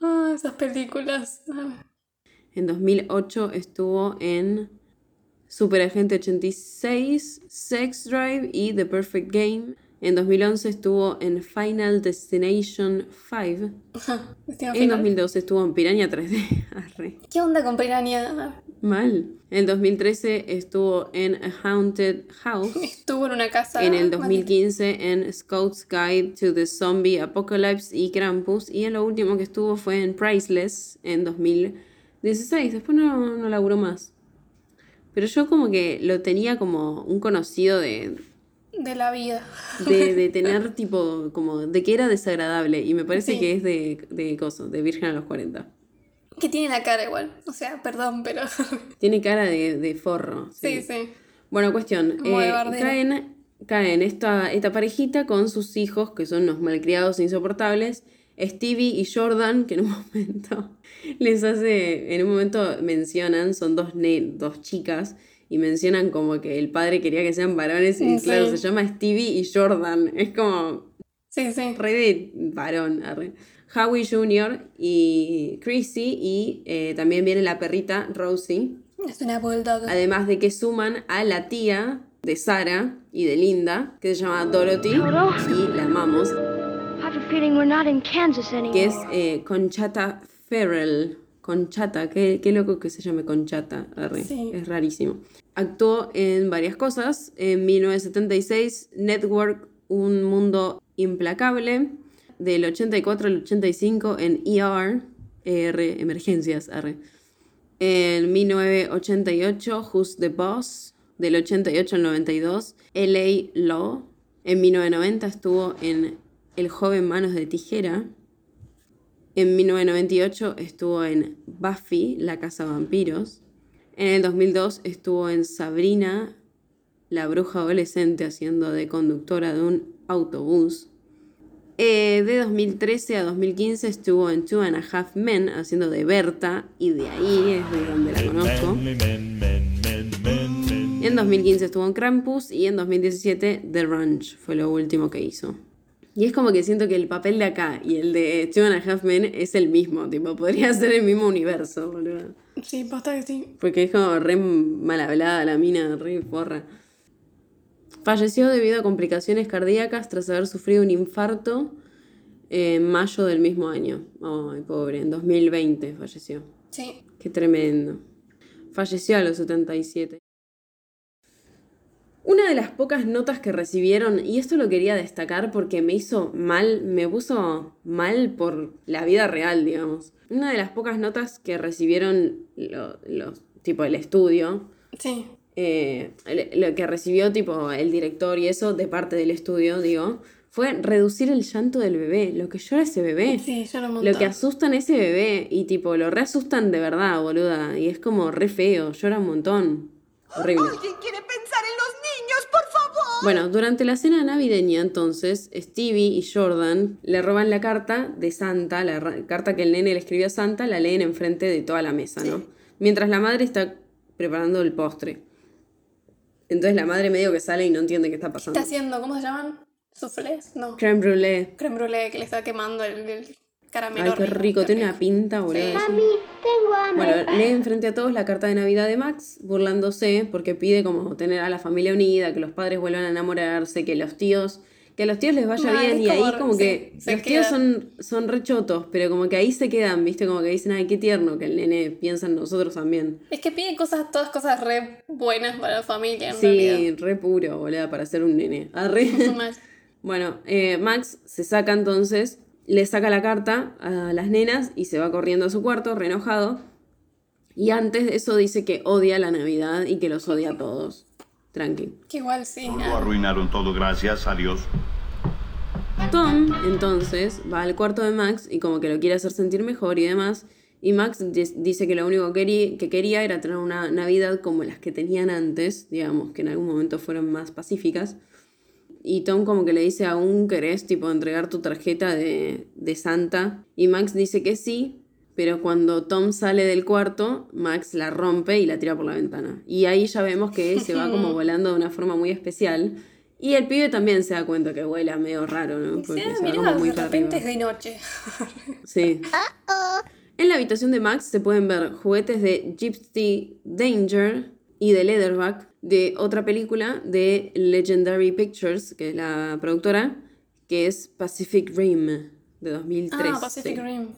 Ah, esas películas. En 2008 estuvo en Superagente 86, Sex Drive y The Perfect Game. En 2011 estuvo en Final Destination 5. Destino En Final. 2012 estuvo en Piranha 3D. Arre. ¿Qué onda con Piranha? Mal. En el 2013 estuvo en A Haunted House. Estuvo en una casa. En el maldita. 2015 en Scout's Guide to the Zombie Apocalypse y Krampus. Y en lo último que estuvo fue en Priceless en 2016. Después no, no laburó más. Pero yo como que lo tenía como un conocido de, De la vida. de, de tener tipo, como de que era desagradable. Y me parece Sí. que es de, de coso, de Virgen a los 40. Que tiene la cara igual. O sea, perdón, pero. Tiene cara de, de forro. sí, sí. Bueno, cuestión. Eh, caen caen esta, esta parejita con sus hijos, que son unos malcriados insoportables. Stevie y Jordan, que en un momento les hace. En un momento mencionan, son dos, ne- dos chicas. Y mencionan como que el padre quería que sean varones. Y Sí. claro, se llama Stevie y Jordan. Es como Sí, sí. re de varón. arre. Howie Jr. y Chrissy. Y eh, también viene la perrita Rosie. Es una bulldog. Además de que suman a la tía de Sara y de Linda, que se llama Dorothy, y la amamos, que es eh, Conchata Ferrell. Conchata, qué, qué loco que se llame Conchata, arre, Sí. es rarísimo. Actuó en varias cosas. En 1976, Network, Un Mundo Implacable. Del 84 al 85 en ER, ER, Emergencias, arre. En 1988, Who's the Boss? Del 88 al 92, LA Law. En 1990 estuvo en El joven Manos de Tijera. En 1998 estuvo en Buffy, la casa de vampiros. En el 2002 estuvo en Sabrina, la bruja adolescente, haciendo de conductora de un autobús. Eh, de 2013 a 2015 estuvo en Two and a Half Men, haciendo de Berta, y de ahí es de donde la conozco. En 2015 estuvo en Krampus y en 2017 The Ranch fue lo último que hizo. Y es como que siento que el papel de acá y el de Two and a Half Men es el mismo, tipo, podría ser el mismo universo, boludo. Sí, posta que sí. Porque es como re mal hablada la mina, re porra. Falleció debido a complicaciones cardíacas tras haber sufrido un infarto en mayo del mismo año. Ay, pobre, en 2020 falleció. Sí. Qué tremendo. Falleció a los 77. Una de las pocas notas que recibieron, y esto lo quería destacar porque me hizo mal, me puso mal por la vida real, digamos. Una de las pocas notas que recibieron lo- los, tipo el estudio, Sí. eh, lo que recibió tipo el director y eso de parte del estudio, digo, fue reducir el llanto del bebé, lo que llora ese bebé. Sí, lo monto. Lo que asustan ese bebé y tipo lo reasustan de verdad, boluda. Y es como re feo, llora un montón. Horrible. ¿Alguien quiere pensar en los niños, por favor? Bueno, durante la cena navideña entonces, Stevie y Jordan le roban la carta de Santa, la carta que el nene le escribió a Santa, la leen enfrente de toda la mesa, ¿no? Mientras la madre está preparando el postre. Entonces la madre medio que sale y no entiende qué está pasando. está haciendo? ¿Cómo se llaman? ¿Soufflés? No. Creme brulee. Creme brûlée que le está quemando el, el caramelo. Ay, qué rico, tiene una pinta, boludo. eso. Bueno, lee enfrente a todos la carta de Navidad de Max, burlándose porque pide como tener a la familia unida, que los padres vuelvan a enamorarse, que los tíos, que a los tíos les vaya Ay, bien y ahí como- como sí, que se los tíos son, son rechotos, pero como que ahí se quedan, viste, como que dicen, ay, qué tierno, que el nene piensa en nosotros también. Es que pide cosas, todas cosas re buenas para la familia, en Sí, realidad. re puro, boludo, para ser un nene. Arre. Bueno, eh, Max se saca entonces, le saca la carta a las nenas y se va corriendo a su cuarto, re enojado. Y antes de eso dice que odia la Navidad y que los odia a todos. Tranqui. Que igual sí. Lo ah. arruinaron todo, gracias a Dios. Tom entonces va al cuarto de Max y como que lo quiere hacer sentir mejor y demás. Y Max dice que lo único que quería, que quería era tener una Navidad como las que tenían antes, digamos, que en algún momento fueron más pacíficas. Y Tom como que le dice, ¿aún querés tipo entregar tu tarjeta de, de Santa? Y Max dice que sí, pero cuando Tom sale del cuarto, Max la rompe y la tira por la ventana. Y ahí ya vemos que se va como volando de una forma muy especial. Y el pibe también se da cuenta que vuela medio raro, ¿no? Porque se va como muy de repente es de noche. Sí. En la habitación de Max se pueden ver juguetes de Gypsy Danger y de Leatherback de otra película de Legendary Pictures, que es la productora, que es Pacific Rim de 2003. Ah, Pacific Rim.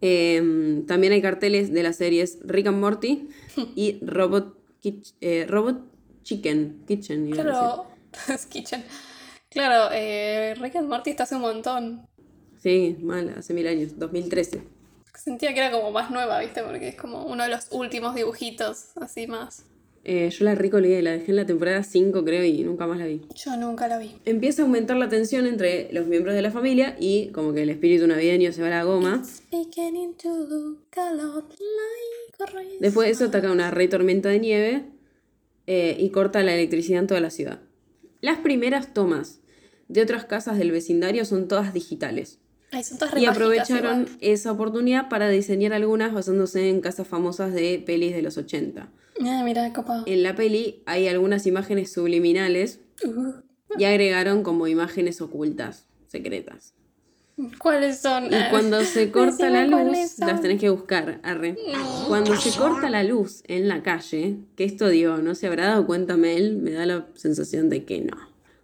Eh, también hay carteles de las series Rick and Morty y Robot, Kitch- eh, Robot Chicken. Kitchen. Claro, es Kitchen. Claro, eh, Rick and Morty está hace un montón. Sí, mal, hace mil años, 2013. Sentía que era como más nueva, ¿viste? Porque es como uno de los últimos dibujitos, así más. Eh, yo la ricolgué, la dejé en la temporada 5 creo y nunca más la vi. Yo nunca la vi. Empieza a aumentar la tensión entre los miembros de la familia y como que el espíritu navideño se va a la goma. Después de eso ataca una re tormenta de nieve eh, y corta la electricidad en toda la ciudad. Las primeras tomas de otras casas del vecindario son todas digitales. Ay, son todas Y aprovecharon igual. esa oportunidad para diseñar algunas basándose en casas famosas de pelis de los 80. Ah, mira. En la peli hay algunas imágenes subliminales Uh, y agregaron como imágenes ocultas, secretas. ¿Cuáles son? Y cuando se corta la luz, las tenés que buscar, arre. Cuando se corta la luz en la calle, que esto digo, no se habrá dado cuenta Mel, me da la sensación de que no.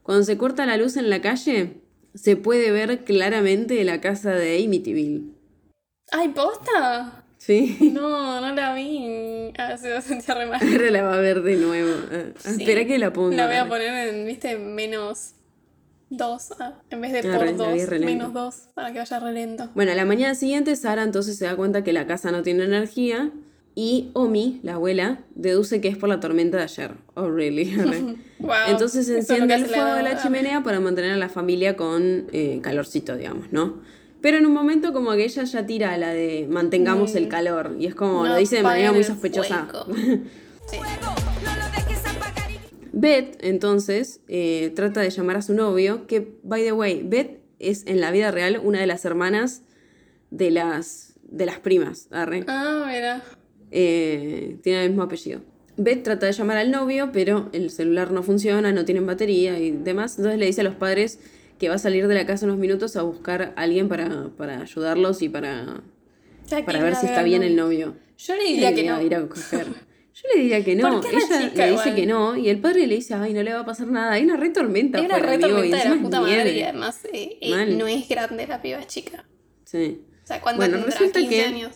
Cuando se corta la luz en la calle, se puede ver claramente la casa de Amityville. Ay, posta. Sí. No, no la vi. A ver si me sentía re mal. Ahora la va a ver de nuevo. Ah, Sí. Espera que la ponga. La voy a poner en, viste, menos 2. en vez de Ah, por la vi 2, re lento. menos 2, para que vaya re lento. Bueno, a la mañana siguiente Sara entonces se da cuenta que la casa no tiene energía y Omi, la abuela, deduce que es por la tormenta de ayer. Oh, really. Wow, Entonces enciende el fuego de la ah, chimenea para mantener a la familia con eh, calorcito, digamos, ¿no? Pero en un momento como que ella ya tira la de mantengamos el calor y es como Mm. No lo dice de manera muy sospechosa. Sí. Beth, entonces, eh, trata de llamar a su novio, que, by the way, Beth es en la vida real una de las hermanas de las, de las primas, arre. Ah, mira. Eh, tiene el mismo apellido. Beth trata de llamar al novio, pero el celular no funciona, no tienen batería y demás. Entonces le dice a los padres que va a salir de la casa unos minutos a buscar a alguien para, para ayudarlos y para, para ver si está bien el novio. Yo le diría que no. ir a coger. Yo le diría que no. ¿Por qué la Ella chica le dice que no y el padre le dice, ay, no le va a pasar nada. Hay una re tormenta Hay una re tormenta de la puta madre nieve". y además no es grande la piba, chica. Sí. O sea, ¿cuánto Bueno, resulta 15 que- años.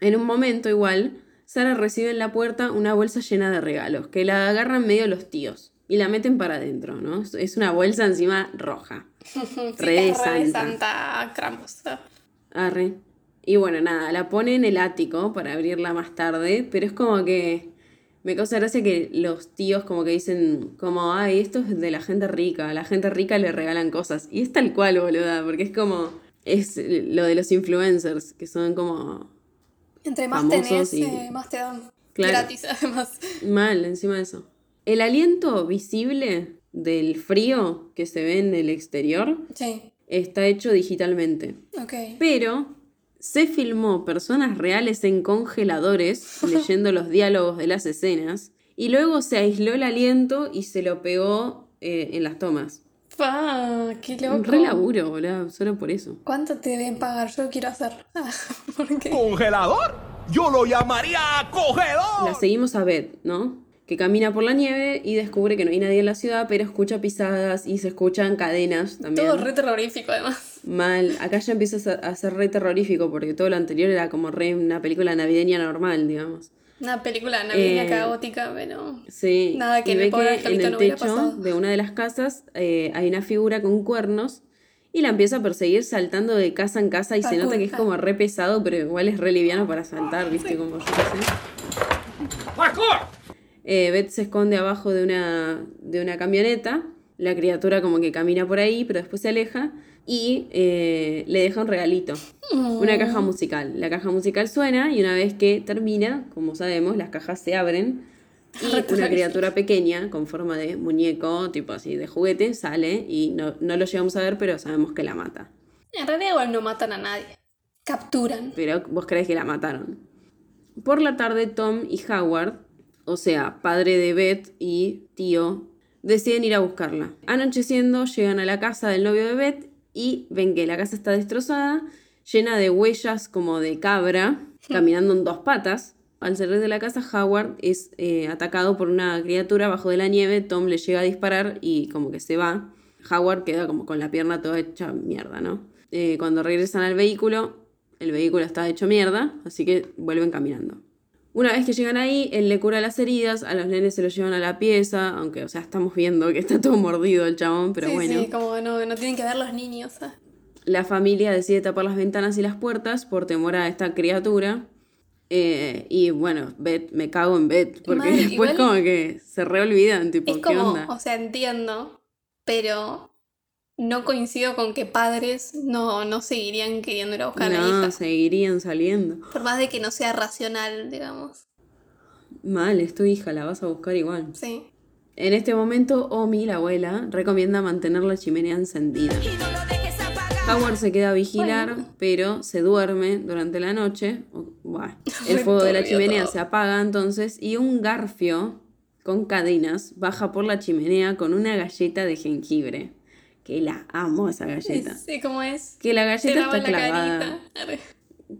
En un momento igual, Sara recibe en la puerta una bolsa llena de regalos, que la agarran medio los tíos y la meten para adentro, ¿no? Es- una bolsa encima roja. Sí, Re de es re de santa. Santa Krampus. Arre. Y bueno, nada, la pone en el ático para abrirla más tarde, pero es como que me causa gracia que los tíos como que dicen como, ay, esto es de la gente rica, a la gente rica le regalan cosas. Y es tal cual, boluda, porque es como, es lo de los influencers, que son como Entre más tenés, y- eh, más te dan. Claro. Gratis, además. mal encima de eso. El aliento visible del frío que se ve en el exterior Sí, está hecho digitalmente. ok. Pero se filmó personas reales en congeladores leyendo los diálogos de las escenas y luego se aisló el aliento y se lo pegó eh, en las tomas. Pa, qué loco. Un re laburo, boludo, solo por eso. ¿Cuánto te deben pagar? Yo quiero hacer. Ah, ¿Por qué? ¿Congelador? Yo lo llamaría congelador. La seguimos a Beth, ¿no? Que camina por la nieve y descubre que no hay nadie en la ciudad, pero escucha pisadas y se escuchan cadenas también. Todo re terrorífico, además. Mal. Acá ya empieza a ser- re terrorífico porque todo lo anterior era como re una película navideña normal, digamos. Una película navideña Eh, caótica, pero. Sí, Nada que y ve que en el no techo de una de las casas eh, hay una figura con cuernos y la empieza a perseguir saltando de casa en casa y se nota que es como re pesado, pero igual es re liviano para saltar, ¿viste? Como yo qué sé. Eh, Beth se esconde abajo de una, de una camioneta, la criatura como que camina por ahí, pero después se aleja y eh, le deja un regalito, una caja musical. La caja musical suena y una vez que termina, como sabemos, las cajas se abren y una criatura pequeña con forma de muñeco, tipo así, de juguete, sale y no, no lo llegamos a ver, pero sabemos que la mata. En realidad, igual no matan a nadie. Capturan. Pero vos crees que la mataron. Por la tarde, Tom y Howard, o sea, padre de Beth y tío, deciden ir a buscarla. Anocheciendo, llegan a la casa del novio de Beth y ven que la casa está destrozada, llena de huellas como de cabra, caminando en dos patas. Al salir de la casa, Howard es eh, atacado por una criatura bajo de la nieve. Tom le llega a disparar y como que se va. Howard queda como con la pierna toda hecha mierda, ¿no? Eh, cuando regresan al vehículo, el vehículo está hecho mierda, así que vuelven caminando. Una vez que llegan ahí, él le cura las heridas, a los nenes se los llevan a la pieza, aunque, o sea, estamos viendo que está todo mordido el chabón, pero sí, bueno. sí, como no, no tienen que ver los niños. ah. La familia decide tapar las ventanas y las puertas por temor a esta criatura. Eh, y bueno, Beth, me cago en Beth, porque después igual- como que se reolvidan, tipo, Es ¿qué como, onda? o sea, entiendo, pero no coincido con que padres no, no seguirían queriendo ir a buscar a la No, hija. seguirían saliendo. Por más de que no sea racional, digamos. Mal, es tu hija, la vas a buscar igual. Sí. En este momento, Omi, la abuela, recomienda mantener la chimenea encendida. Howard se queda a vigilar, pero se duerme durante la noche. O- Buah. El fuego de la chimenea todo. se apaga entonces y un garfio con cadenas baja por la chimenea con una galleta de jengibre. Que la amo esa galleta. Sí, ¿cómo es? Que la galleta está la clavada.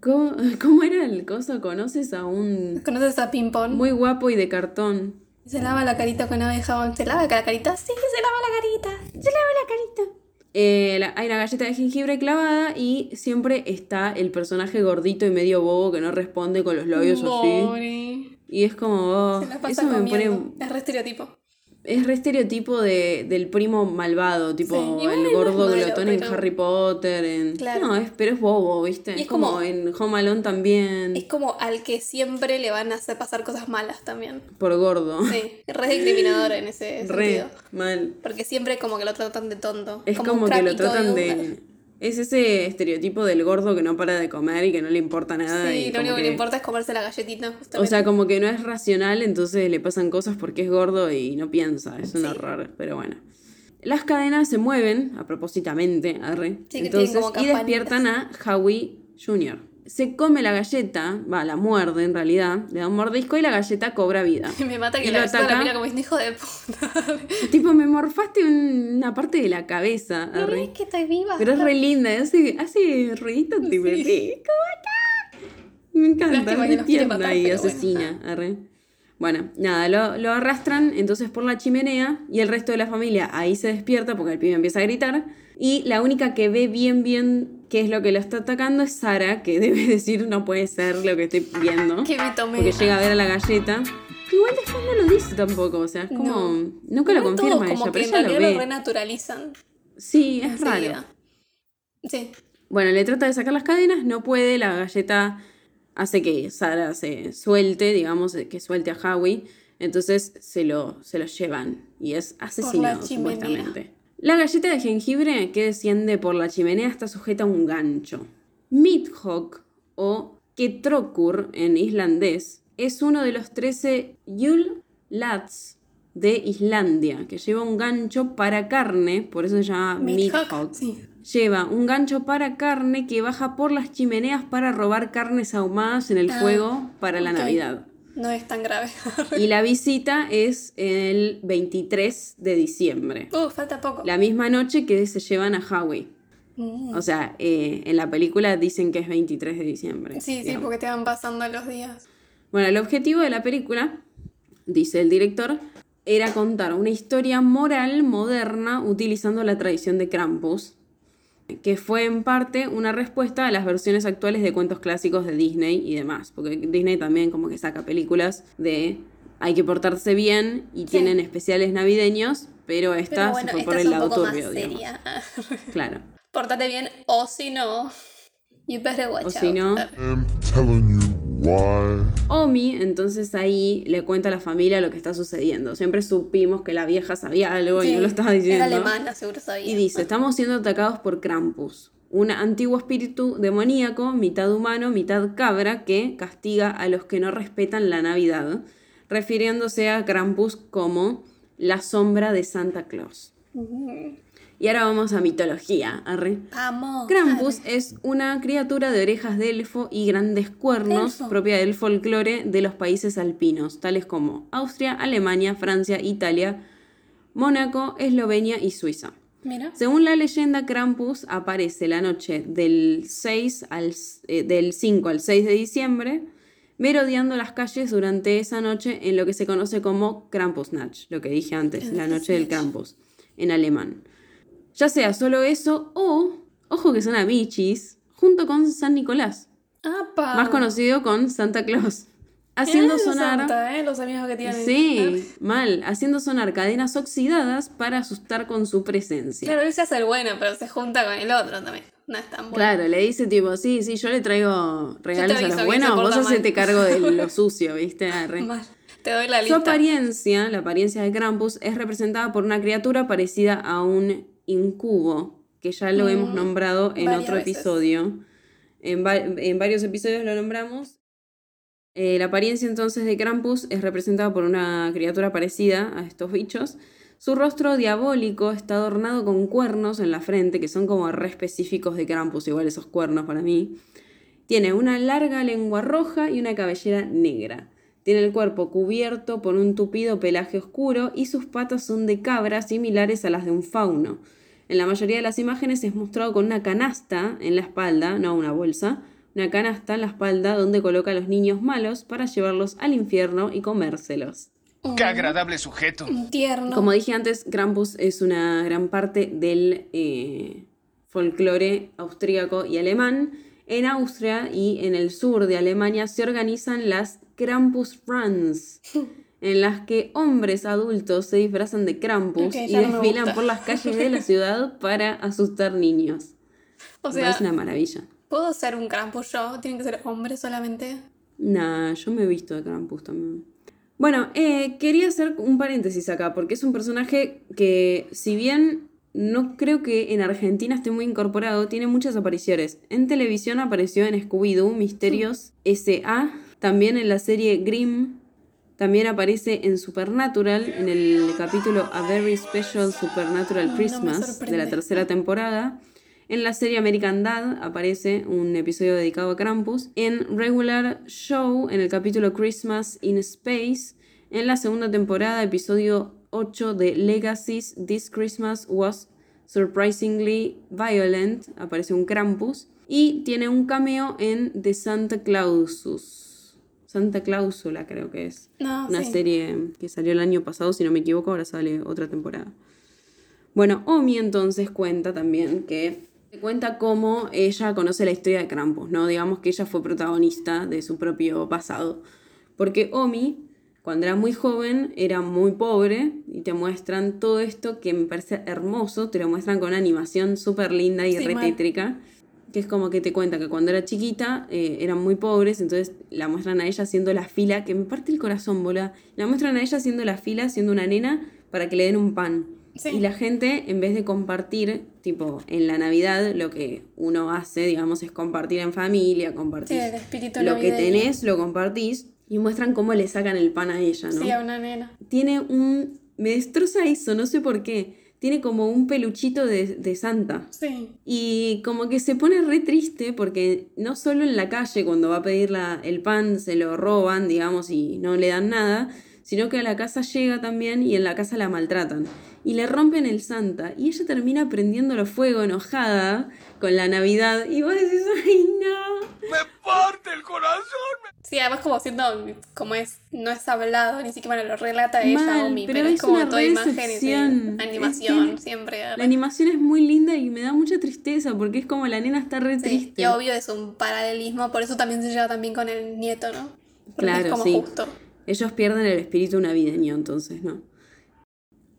¿Cómo, cómo era el coso? ¿Conoces a un ¿Conoces a Ping Pong? muy guapo y de cartón? Se lava la carita con agua de jabón. ¿Se lava la carita? Sí, se lava la carita. Se lava la carita. Eh, la- hay una galleta de jengibre clavada y siempre está el personaje gordito y medio bobo que no responde con los labios así. Mori. Y es como, oh, eso me pone... Es re estereotipo. Es re estereotipo de, del primo malvado, tipo Sí, el gordo glotón en Harry Potter. En... Claro. No, es, pero es bobo, ¿viste? Y es como, como- en Home Alone también, Es como al que siempre le van a hacer pasar cosas malas también. por gordo. Sí, re discriminador en ese Re sentido. mal. Porque siempre como que lo tratan de tonto. Es un como, que lo tratan de... Es ese estereotipo del gordo que no para de comer y que no le importa nada. y Sí, lo único que que- le importa es comerse la galletita. O Justamente. sea, como que no es racional, entonces le pasan cosas porque es gordo y no piensa. Es un Sí. error, pero bueno. Las cadenas se mueven a propósitamente, arre. Sí, entonces, y despiertan a Howie Jr. Se come la galleta, va, la muerde en realidad, le da un mordisco y la galleta cobra vida. Me mata Y que lo la galleta la mira como hijo de puta. tipo, me morfaste un- una parte de la cabeza, arre. es que estoy viva. Pero es re linda, hace, hace ruiditos tipo, Sí. sí, ¿cómo está? Me encanta, es tierna matar, y asesina. arre. Bueno, nada, lo, lo arrastran entonces por la chimenea y el resto de la familia ahí se despierta porque el pibe empieza a gritar. Y la única que ve bien, bien qué es lo que lo está atacando es Sara, que debe decir no puede ser lo que estoy viendo. Que me tomé. Porque llega a ver a la galleta. Igual después no lo dice tampoco, o sea, es como. No. Nunca lo confirma todos como ella, que pero en ella lo ve. lo renaturalizan. Sí, es raro. Sí. Bueno, le trata de sacar las cadenas, no puede, la galleta hace que Sara se suelte, digamos, eh, que suelte a Howie, entonces se lo, se lo llevan y es asesinado supuestamente. La galleta de jengibre que desciende por la chimenea está sujeta a un gancho. Midhawk o Ketrokur en islandés es uno de los 13 Yule Lads de Islandia, que lleva un gancho para carne, por eso se llama sí. Lleva un gancho para carne que baja por las chimeneas para robar carnes ahumadas en el Ah, fuego para la. Navidad. No es tan grave. Y la visita es el 23 de diciembre. uh, falta poco. La misma noche que se llevan a Howie. Mm. O sea, eh, en la película dicen que es 23 de diciembre. Sí, sí, porque te van pasando los días. Bueno, el objetivo de la película, dice el director, era contar una historia moral moderna utilizando la tradición de Krampus, que fue en parte una respuesta a las versiones actuales de cuentos clásicos de Disney y demás, porque Disney también como que saca películas de hay que portarse bien y tienen especiales navideños, pero esta Pero bueno, se fue esta por es el un lado poco más turbio, seria. Claro. Portate bien, o si no, you better watch O si out. no, I'm telling you. Omi, entonces ahí le cuenta a la familia lo que está sucediendo. Siempre supimos que la vieja sabía algo y no lo estaba diciendo. Era alemana, seguro sabía. Y dice, estamos siendo atacados por Krampus, un antiguo espíritu demoníaco, mitad humano, mitad cabra, que castiga a los que no respetan la Navidad, refiriéndose a Krampus como la sombra de Santa Claus. Y ahora vamos a mitología, arre. Vamos. Krampus es una criatura de orejas de elfo y grandes cuernos Elfo. propia del folclore de los países alpinos, tales como Austria, Alemania, Francia, Italia, Mónaco, Eslovenia y Suiza. Mira. Según la leyenda, Krampus aparece la noche del, 6 al, eh, del 5 al 6 de diciembre, merodeando las calles durante esa noche en lo que se conoce como Krampusnacht, lo que dije antes, la noche del Krampus, en alemán. Ya sea solo eso o, ojo que son amichis, junto con San Nicolás, ¡Apa! más conocido con Santa Claus, haciendo sonar... Santa, ¿eh? Los amigos que tienen. Sí, mal, haciendo sonar cadenas oxidadas para asustar con su presencia. Claro, él se hace el bueno, pero se junta con el otro también. No es tan bueno. Claro, le dice tipo, sí, sí, yo le traigo regalos a los buenos, vos hacete mal". cargo de lo sucio, ¿viste? Arre. Mal. Te doy la Su lista. apariencia, la apariencia de Krampus, es representada por una criatura parecida a un incubo, que ya lo hemos nombrado en Mm, otro veces. episodio. En, va- en varios episodios lo nombramos. Eh, la apariencia entonces de Krampus es representada por una criatura parecida a estos bichos. Su rostro diabólico está adornado con cuernos en la frente, que son como re específicos de Krampus, igual esos cuernos para mí. Tiene una larga lengua roja y una cabellera negra. Tiene el cuerpo cubierto por un tupido pelaje oscuro y sus patas son de cabra similares a las de un fauno. En la mayoría de las imágenes es mostrado con una canasta en la espalda, no una bolsa, una canasta en la espalda donde coloca a los niños malos para llevarlos al infierno y comérselos. Qué agradable sujeto. Un tierno. Como dije antes, Krampus es una gran parte del eh, folclore austríaco y alemán. En Austria y en el sur de Alemania se organizan las Krampus Runs, en las que hombres adultos se disfrazan de Krampus y desfilan por las calles de la ciudad para asustar niños. o sea, parece una maravilla. ¿puedo ser un Krampus yo? ¿Tienen que ser hombres solamente? Nah, yo me he visto de Krampus también. Bueno, eh, quería hacer un paréntesis acá, porque es un personaje que, si bien no creo que en Argentina esté muy incorporado, tiene muchas apariciones. En televisión apareció en Scooby-Doo Misterios S.A., también en la serie Grimm, también aparece en Supernatural, en el capítulo A Very Special Supernatural Christmas de la tercera temporada. En la serie American Dad aparece un episodio dedicado a Krampus. En Regular Show, en el capítulo Christmas in Space. En la segunda temporada, episodio 8 de Legacies, This Christmas was surprisingly violent. Aparece un Krampus. Y tiene un cameo en The Santa Clausus. Santa Clausula creo que es. No, Una sí. serie que salió el año pasado, si no me equivoco, ahora sale otra temporada. Bueno, Omi entonces cuenta también que cuenta cómo ella conoce la historia de Krampus, ¿no? Digamos que ella fue protagonista de su propio pasado. Porque Omi, cuando era muy joven, era muy pobre y te muestran todo esto que me parece hermoso, te lo muestran con una animación súper linda y Sí, re mal. Que es como que te cuenta que cuando era chiquita eh, eran muy pobres, entonces la muestran a ella haciendo la fila, que me parte el corazón, bola. La muestran a ella haciendo la fila, siendo una nena, para que le den un pan. Sí. Y la gente, en vez de compartir, tipo, en la Navidad, lo que uno hace, digamos, es compartir en familia, compartir Sí, el espíritu lo que tenés, lo compartís, y muestran cómo le sacan el pan a ella, ¿no? Sí, a una nena. Tiene un... Me destroza eso, no sé por qué. Tiene como un peluchito de, de Santa. Sí. Y como que se pone re triste porque no solo en la calle cuando va a pedir la- el pan se lo roban, digamos, y no le dan nada, sino que a la casa llega también y en la casa la maltratan. Y le rompen el Santa. Y ella termina prendiéndolo fuego enojada con la Navidad. Y vos decís, ay no. Me parte el corazón. Sí, además como siendo, como es, no es hablado, ni siquiera bueno, lo relata ella, Mal, Omi, pero pero, es como toda imagen y animación, Es que siempre. La animación es muy linda y me da mucha tristeza porque es como la nena está re Sí, triste. y obvio es un paralelismo, por eso también se lleva también con el nieto, ¿no? Porque Claro, es como sí. justo. Ellos pierden el espíritu navideño, entonces, ¿no?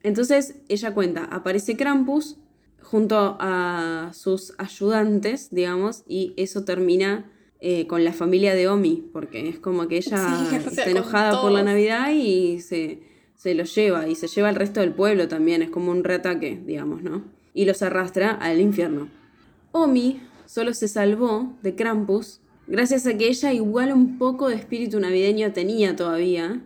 Entonces ella cuenta, aparece Krampus junto a sus ayudantes, digamos, y eso termina eh, con la familia de Omi, porque es como que ella Sí, está enojada por la. Navidad y se, se lo lleva, y se lleva al resto del pueblo también, es como un reataque, digamos, ¿no? Y los arrastra al infierno. Omi solo se salvó de Krampus gracias a que ella igual un poco de espíritu navideño tenía todavía.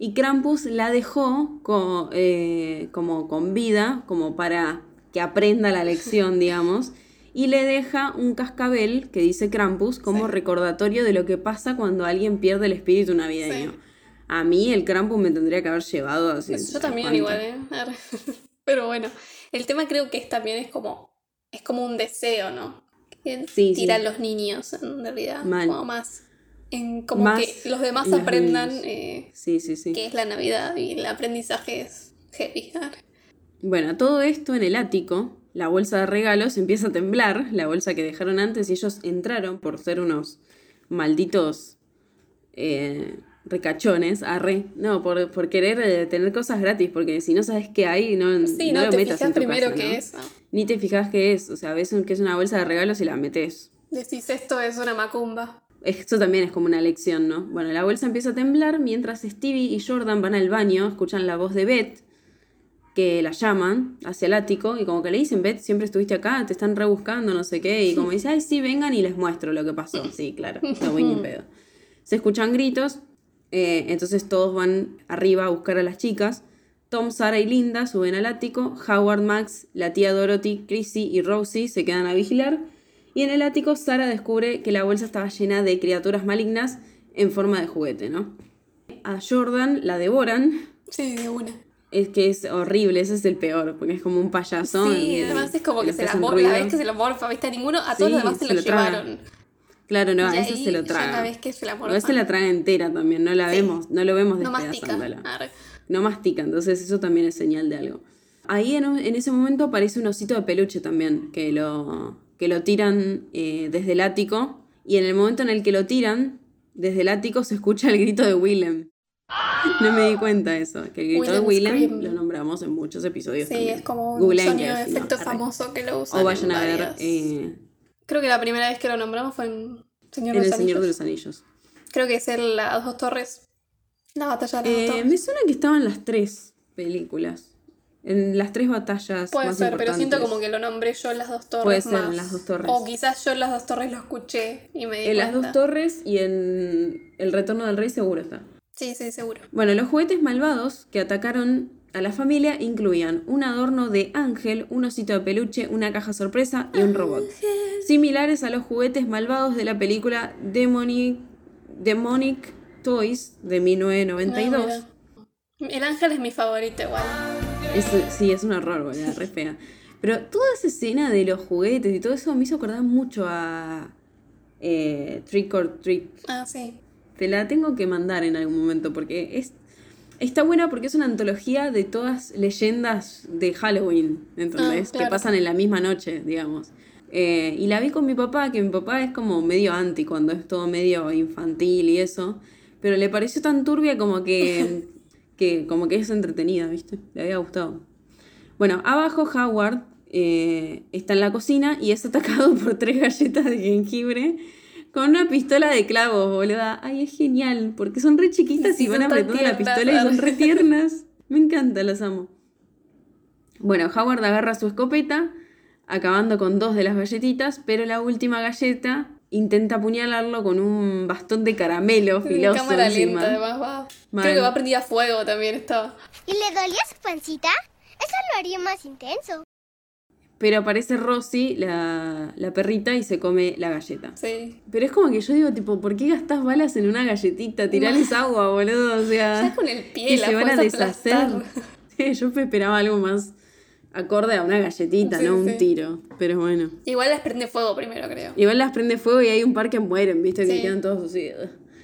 Y Krampus la dejó co- eh, como con vida, como para que aprenda la lección, digamos. Y le deja un cascabel que dice Krampus como Sí. recordatorio de lo que pasa cuando alguien pierde el espíritu navideño. Sí. A mí el Krampus me tendría que haber llevado así. Yo también igual, ¿eh? Pero bueno, el tema creo que es también es como, es como un deseo, ¿no? Que Sí, tiran sí. los niños, en realidad, Mal. como más, en, como Más que los demás aprendan eh, Sí, qué es la Navidad y el aprendizaje es heavy. Bueno, todo esto en el ático, la bolsa de regalos empieza a temblar, la bolsa que dejaron antes, y ellos entraron por ser unos malditos eh, recachones, arre, no, por, por querer eh, tener cosas gratis, porque si no sabes qué hay, no, Sí, no no, lo te metas en tu primero casa, es. Ni te fijas qué es, o sea, ves que es una bolsa de regalos y la metes. Decís esto es una macumba. Esto también es como una lección, ¿no? Bueno, la bolsa empieza a temblar mientras Stevie y Jordan van al baño, escuchan la voz de Beth, que la llaman hacia el ático, y como que le dicen, Beth, siempre estuviste acá, te están rebuscando, no sé qué, y como dice, ay, sí, vengan y les muestro lo que pasó. Sí, claro, no voy ni pedo. Se escuchan gritos, eh, entonces todos van arriba a buscar a las chicas. Tom, Sara y Linda suben al ático, Howard, Max, la tía Dorothy, Chrissy y Rosie se quedan a vigilar. Y en el ático Sara descubre que la bolsa estaba llena de criaturas malignas en forma de juguete, ¿no? A Jordan la devoran. Sí, de una. Es que es horrible, ese es el peor, porque es como un payaso. Sí, además es como que se la la vez que se lo morfa, ¿viste? A ninguno, a todos Sí, los demás se, se lo llevaron. Claro, no, a ese se lo traga. la vez que se la morfa. ese la traga entera también, no la Sí. vemos, no lo vemos No mastica. despedazándola. No mastica, entonces eso también es señal de algo. Ahí en, un- en ese momento aparece un osito de peluche también, que lo, que lo tiran eh, desde el ático, y en el momento en el que lo tiran, desde el ático se escucha el grito de Willem. No me di cuenta de eso, que el grito de Willem lo nombramos en muchos episodios. Sí, también. es como un Googleen sonido de no, efecto famoso que lo usan. O vayan en a ver eh, Creo que la primera vez que lo nombramos fue en Señor en de El Señor de los Anillos. Creo que es en las dos torres. La batalla de las dos Eh, torres. me suena que estaban las tres películas. En las tres batallas. Puede más ser, pero siento como que lo nombré yo en las dos torres. Puede ser, en las dos torres. O quizás yo en las dos torres lo escuché y me di En las dos torres y en El Retorno del Rey seguro está. Sí, sí, seguro. Bueno, los juguetes malvados que atacaron a la familia incluían un adorno de ángel, un osito de peluche, una caja sorpresa y un robot. Similares a los juguetes malvados de la película Demonic, Demonic Toys de 1992. Ah. El ángel es mi favorito igual. Es- sí, es un horror, boludo, re fea. Pero toda esa escena de los juguetes y todo eso me hizo acordar mucho a eh, Trick or Treat. Ah, sí. Te la tengo que mandar en algún momento porque es está buena porque es una antología de todas leyendas de Halloween, ¿entendés? Ah, Que pasan en la misma noche, digamos. Eh, y la vi con mi papá, que mi papá es como medio anti cuando es todo medio infantil y eso. Pero le pareció tan turbia como que, que como que es entretenida, ¿viste? Le había gustado. Bueno, abajo Howard eh, está en la cocina y es atacado por tres galletas de jengibre con una pistola de clavos, boluda. Ay, es genial, porque son re chiquitas Sí, y van apretando la pistola y son re tiernas. Me encanta, las amo. Bueno, Howard agarra su escopeta, acabando con dos de las galletitas, pero la última galleta intenta apuñalarlo con un bastón de caramelo En filoso cámara encima. lenta, además, va. Creo que va prendida a fuego también estaba. ¿Y le dolía su pancita? Eso lo haría más intenso. Pero aparece Rosy, la, la perrita, y se come la galleta. Sí. Pero es como que yo digo, tipo, ¿por qué gastás balas en una galletita? Tirales agua, boludo. O Ya sea, con el pie y la se van a deshacer. Sí, yo esperaba algo más acorde a una galletita, Sí, no un tiro. Pero bueno. Igual las prende fuego primero, creo. Igual las prende fuego y hay un par que mueren, ¿viste? Que Sí. quedan todos así.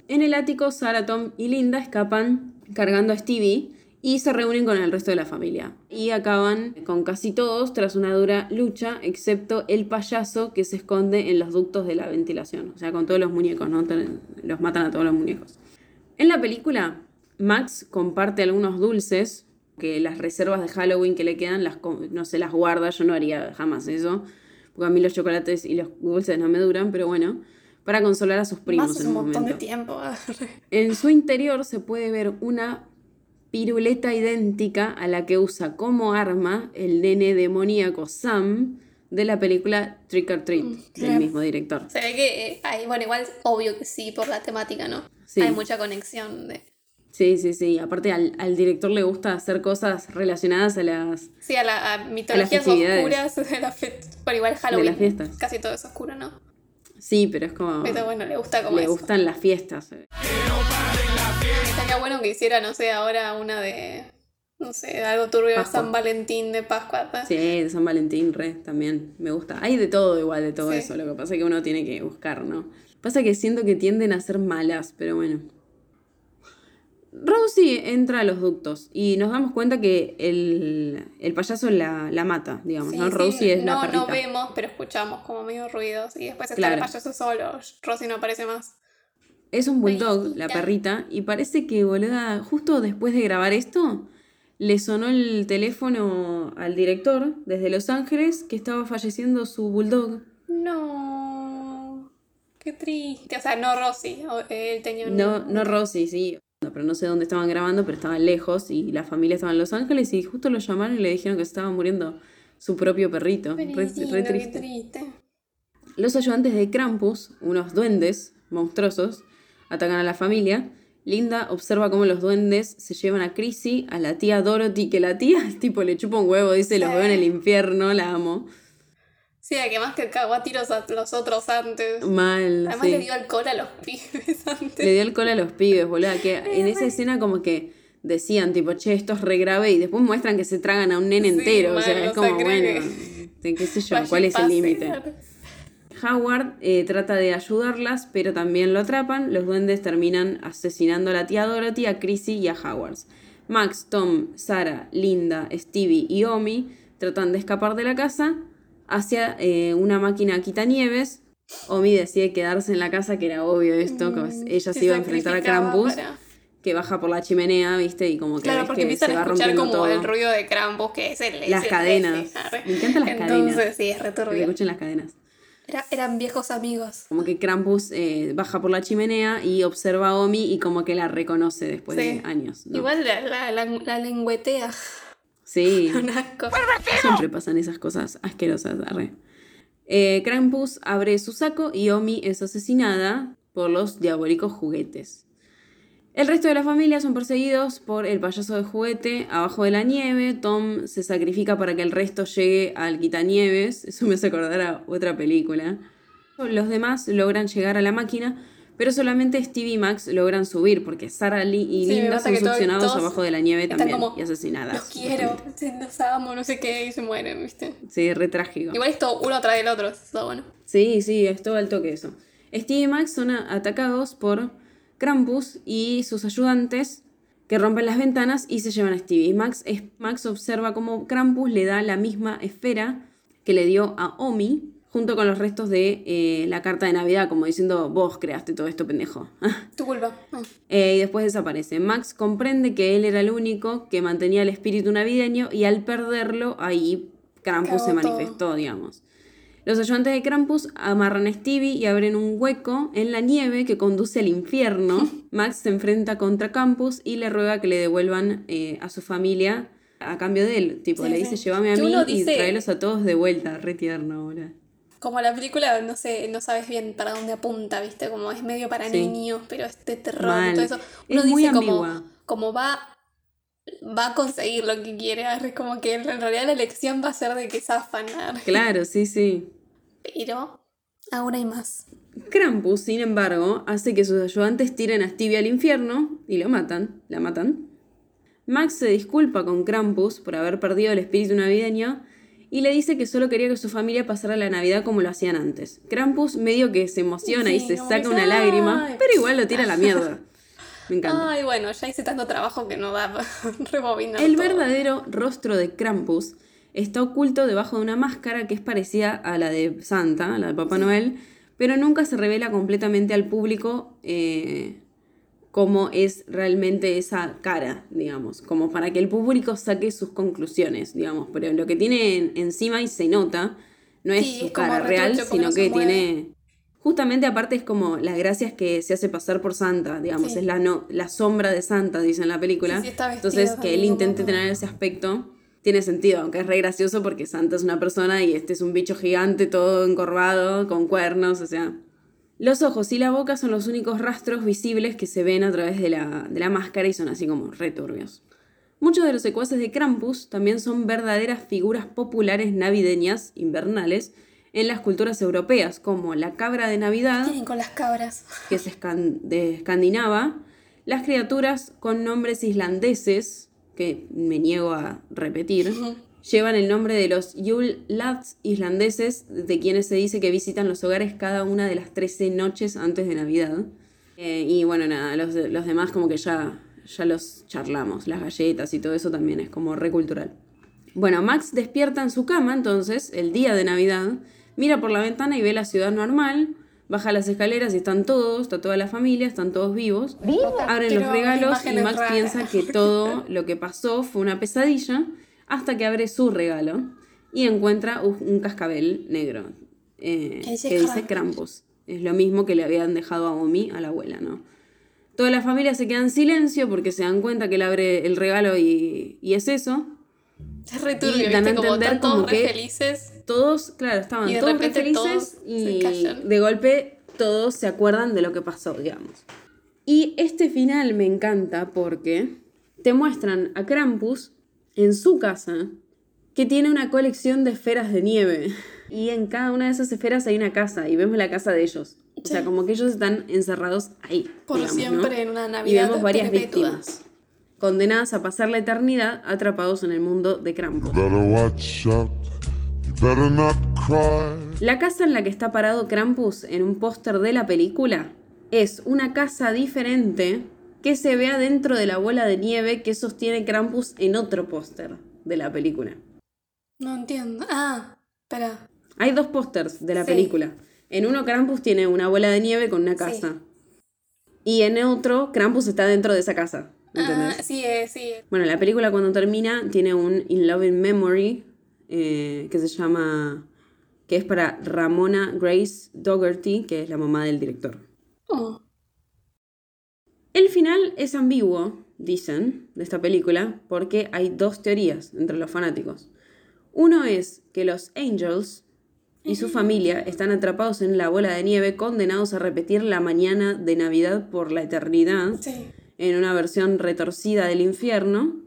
En el ático, Sarah, Tom y Linda escapan cargando a Stevie y se reúnen con el resto de la familia. Y acaban con casi todos tras una dura lucha, excepto el payaso que se esconde en los ductos de la ventilación. O sea, con todos los muñecos, ¿no? Los matan a todos los muñecos. En la película, Max comparte algunos dulces que las reservas de Halloween que le quedan, las, no se las guarda, yo no haría jamás eso, porque a mí los chocolates y los dulces no me duran, pero bueno, para consolar a sus primos en un un montón momento. de tiempo. En su interior se puede ver una piruleta idéntica a la que usa como arma el nene demoníaco Sam de la película Trick or Treat, del claro. mismo director. Se ve que eh, hay, bueno, igual obvio que sí por la temática, ¿no? Sí. Hay mucha conexión de. Sí, sí, sí. Aparte al, al director le gusta hacer cosas relacionadas a las... Sí, a, la, a mitologías festividades. oscuras de la fe- Bueno, igual Halloween. las fiestas. Casi todo es oscuro, ¿no? Sí, pero es como... Pero bueno, le gusta como le eso. gustan las fiestas. Estaría bueno que hiciera, no sé, ahora una de. No sé, algo turbio de. San Valentín, de Pascua. ¿no? Sí, de San Valentín, re, también me gusta. Hay de todo igual, de todo Sí. eso. Lo que pasa es que uno tiene que buscar, ¿no? Pasa que siento que tienden a ser malas, pero bueno. Rosie entra a los ductos y nos damos cuenta que el, el payaso la, la mata, digamos, Sí, ¿no? sí, Rosie es la no, perrita. no vemos, pero escuchamos como medio ruidos. Y después está Claro. el payaso solo. Rosy no aparece más. Es un bulldog, la perrita, y parece que, boluda, justo después de grabar esto, le sonó el teléfono al director desde Los Ángeles que estaba falleciendo su bulldog. No. Qué triste. O sea, no Rosy. Él tenía un. No, no Rosy, sí. Pero no sé dónde estaban grabando, pero estaban lejos y la familia estaba en Los Ángeles y justo lo llamaron y le dijeron que estaba muriendo su propio perrito. Re, triste. Los ayudantes de Krampus, unos duendes monstruosos, atacan a la familia. Linda observa cómo los duendes se llevan a Chrissy, a la tía Dorothy, que la tía tipo le chupa un huevo, dice, los veo en el infierno, la amo. Sí, que más que cagó a tiros a los otros antes. Mal, Además sí. le dio alcohol a los pibes antes. Le dio alcohol a los pibes, boludo. Que en esa escena como que decían, tipo, che, esto es re grave, y después muestran que se tragan a un nene Sí, entero. o sea, es como, bueno, qué sé yo, ¿cuál es el límite? Howard eh, trata de ayudarlas, pero también lo atrapan. Los duendes terminan asesinando a la tía Dorothy, a Chrissy y a Howard. Max, Tom, Sara, Linda, Stevie y Omi tratan de escapar de la casa hacia eh, una máquina quitanieves. Omi decide quedarse en la casa, que era obvio esto, que ella se iba a enfrentar a Krampus, para- que baja por la chimenea, ¿viste? Y como que Claro, porque que empiezan se a va escuchar rompiendo como todo. el ruido de Krampus, que es el. es Las el cadenas. Me encantan las Entonces, cadenas. sí, es re Que escuchen las cadenas. Era- eran viejos amigos. Como que Krampus eh, baja por la chimenea y observa a Omi y como que la reconoce después Sí. de años. ¿no? Igual la, la, la, la lengüetea. Sí. Un asco. Siempre pasan esas cosas asquerosas. arre. Eh, Krampus abre su saco y Omi es asesinada por los diabólicos juguetes. El resto de la familia son perseguidos por el payaso de juguete abajo de la nieve. Tom se sacrifica para que el resto llegue al quitanieves. Eso me hace acordar a otra película. Los demás logran llegar a la máquina, pero solamente Stevie y Max logran subir porque Sarah Lee y Sí, Linda gusta son succionados abajo de la nieve también como, y asesinadas. Los quiero, los amo, no sé qué, y se mueren, ¿viste? Sí, re trágico. Igual esto uno tras del otro, eso está bueno. Sí, sí, es todo al toque eso. Steve y Max son atacados por Krampus y sus ayudantes que rompen las ventanas y se llevan a Stevie. Max, es- Max observa cómo Krampus le da la misma esfera que le dio a Omi junto con los restos de eh, la carta de Navidad, como diciendo, vos creaste todo esto, pendejo. Tu culpa. Eh, y después desaparece. Max comprende que él era el único que mantenía el espíritu navideño y al perderlo, ahí Krampus se todo. manifestó, digamos. Los ayudantes de Krampus amarran a Stevie y abren un hueco en la nieve que conduce al infierno. Max se enfrenta contra Krampus y le ruega que le devuelvan eh, a su familia a cambio de él. Tipo, Sí, le sí. dice, llévame a mí y tráelos a todos de vuelta. Re tierno, ahora. Como la película, no sé, no sabes bien para dónde apunta, ¿viste? Como es medio para Sí. niños, pero es de terror Mal. y todo eso. Es Uno muy dice como, ambigua. como va, va a conseguir lo que quiere. arre, Como que en realidad la elección va a ser de que zafan. Claro, sí, sí. Pero ahora hay más. Krampus, sin embargo, hace que sus ayudantes tiren a Stevie al infierno y lo matan, la matan. Max se disculpa con Krampus por haber perdido el espíritu navideño y le dice que solo quería que su familia pasara la Navidad como lo hacían antes. Krampus medio que se emociona y se saca una lágrima, pero igual lo tira a la mierda. Me encanta. Ay, bueno, ya hice tanto trabajo que no da rebobinar El todo. verdadero rostro de Krampus está oculto debajo de una máscara que es parecida a la de Santa, a la de Papá Noel, pero nunca se revela completamente al público eh, cómo es realmente esa cara, digamos, como para que el público saque sus conclusiones, digamos, pero lo que tiene en- encima y se nota no es Sí, su es cara real, sino que mueve. tiene... Justamente aparte es como las gracias que se hace pasar por Santa, digamos, Sí. es la, no, la sombra de Santa, dice en la película. Sí, Entonces que él intente tener ese aspecto tiene sentido, aunque es re gracioso porque Santa es una persona y este es un bicho gigante todo encorvado, con cuernos, o sea... Los ojos y la boca son los únicos rastros visibles que se ven a través de la, de la máscara y son así como returbios. Muchos de los secuaces de Krampus también son verdaderas figuras populares navideñas, invernales, en las culturas europeas, como la cabra de Navidad, Tienen con las cabras. que es escan- de Escandinava, las criaturas con nombres islandeses, que me niego a repetir, llevan el nombre de los Yule Lads islandeses, de quienes se dice que visitan los hogares cada una de las 13 noches antes de Navidad. Eh, y bueno, nada, los, los demás como que ya, ya los charlamos, las galletas y todo eso también es como recultural. Bueno, Max despierta en su cama entonces, el día de Navidad, mira por la ventana y ve la ciudad normal, baja las escaleras y están todos, está toda la familia, están todos vivos. Abren Quiero los regalos y Max piensa que todo lo que pasó fue una pesadilla hasta que abre su regalo y encuentra un cascabel negro eh, Que dice Krampus. Krampus. Es lo mismo que le habían dejado a Omi, a la abuela, ¿no? Toda la familia se queda en silencio porque se dan cuenta que él abre el regalo y, y es eso. Es re turbio, Y dan a. Como que- felices. Todos, claro, estaban Y de todos felices todos y de golpe todos se acuerdan de lo que pasó, digamos. Y este final me encanta porque te muestran a Krampus en su casa que tiene una colección de esferas de nieve. Y en cada una de esas esferas hay una casa y vemos la casa de ellos. O sea, Sí. como que ellos están encerrados ahí. Por digamos, ¿no? siempre en una Y Navidad vemos varias perpetua. víctimas. Condenadas a pasar la eternidad atrapados en el mundo de Krampus. La casa en la que está parado Krampus en un póster de la película es una casa diferente que se vea dentro de la bola de nieve que sostiene Krampus en otro póster de la película. No entiendo. Ah, espera. Hay dos pósters de la Sí. película. En uno Krampus tiene una bola de nieve con una casa. Y en otro Krampus está dentro de esa casa. ¿Entendés? Ah, sí, eh, sí. Bueno, la película cuando termina tiene un In Love in Memory eh, que se llama. que es para Ramona Grace Dougherty, que es la mamá del director. Oh. El final es ambiguo, dicen, de esta película, porque hay dos teorías entre los fanáticos. Uno es que los Angels y su familia están atrapados en la bola de nieve, condenados a repetir la mañana de Navidad por la eternidad, Sí. en una versión retorcida del infierno.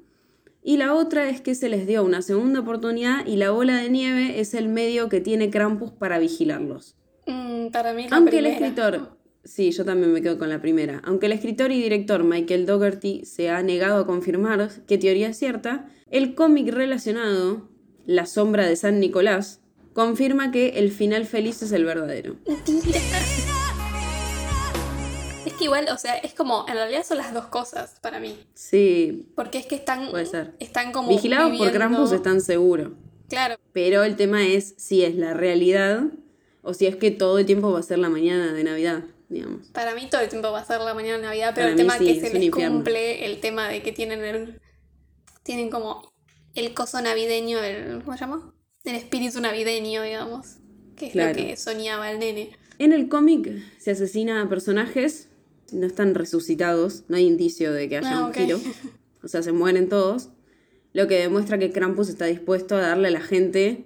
Y la otra es que se les dio una segunda oportunidad y la bola de nieve es el medio que tiene Krampus para vigilarlos. Mm, para mí la Aunque el escritor, sí, yo también me quedo con la primera, aunque el escritor y director Michael Dougherty se ha negado a confirmar qué teoría es cierta, el cómic relacionado, La sombra de San Nicolás, confirma que el final feliz es el verdadero. Que igual, o sea, es como, en realidad son las dos cosas para mí. Sí, Porque es que están, Puede ser. están como vigilados por Krampus están seguros, Claro, pero el tema es si es la realidad o si es que todo el tiempo va a ser la mañana de Navidad, digamos. para mí todo el tiempo va a ser la mañana de Navidad, pero Para el tema sí, que se les infierno. cumple, el tema de que tienen el... Tienen como el coso navideño, el... ¿Cómo se llama? El espíritu navideño, digamos. Que es Claro. lo que soñaba el nene. En el cómic se asesina a personajes, no están resucitados, no hay indicio de que haya Ah, un giro. O sea, se mueren todos. Lo que demuestra que Krampus está dispuesto a darle a la gente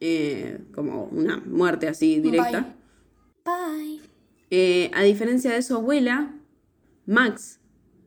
eh, como una muerte así directa. Bye. Eh, a diferencia de su abuela, Max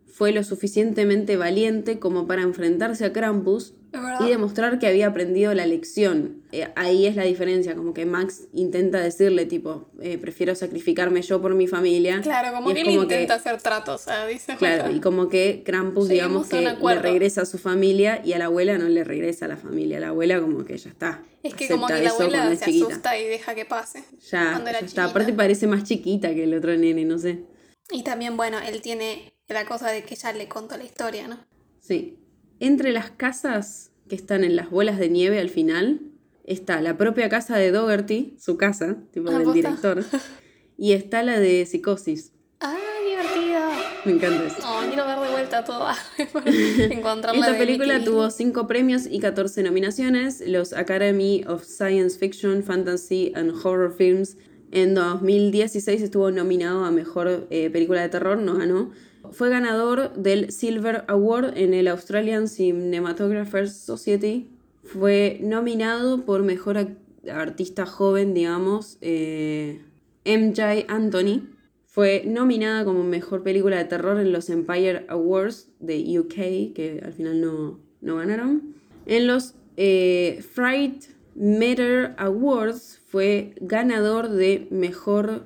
fue lo suficientemente valiente como para enfrentarse a Krampus. Y demostrar que había aprendido la lección. Eh, ahí es la diferencia, como que Max intenta decirle, tipo, eh, prefiero sacrificarme yo por mi familia. Claro, como que él como intenta hacer tratos, o sea, dice... Claro, y como que Krampus, digamos Seguimos un que le regresa a su familia y a la abuela no le regresa a la familia. La abuela como que ya está. Es que como que la abuela se chiquita. asusta y deja que pase. Ya, cuando era ya está. Aparte parece más chiquita que el otro nene, no sé. Y también, bueno, él tiene la cosa de que ya le contó la historia, ¿no? Sí. Entre las casas que están en las bolas de nieve al final, está la propia casa de Dougherty, su casa, tipo Ah, del director, y está la de Psicosis. ¡Ah, divertida! Me encanta eso. Oh, quiero ver de vuelta todo. Encontrarla Esta película tuvo Disney. 5 premios y 14 nominaciones, los Academy of Science Fiction, Fantasy and Horror Films. En 2016 estuvo nominado a Mejor eh, Película de Terror, no ganó. Fue ganador del Silver Award en el Australian Cinematographers Society. Fue nominado por Mejor Artista Joven, digamos, eh, MJ Anthony. Fue nominada como mejor película de terror en los Empire Awards de UK, que al final no, no ganaron. En los eh, Fright Matter Awards fue ganador de mejor,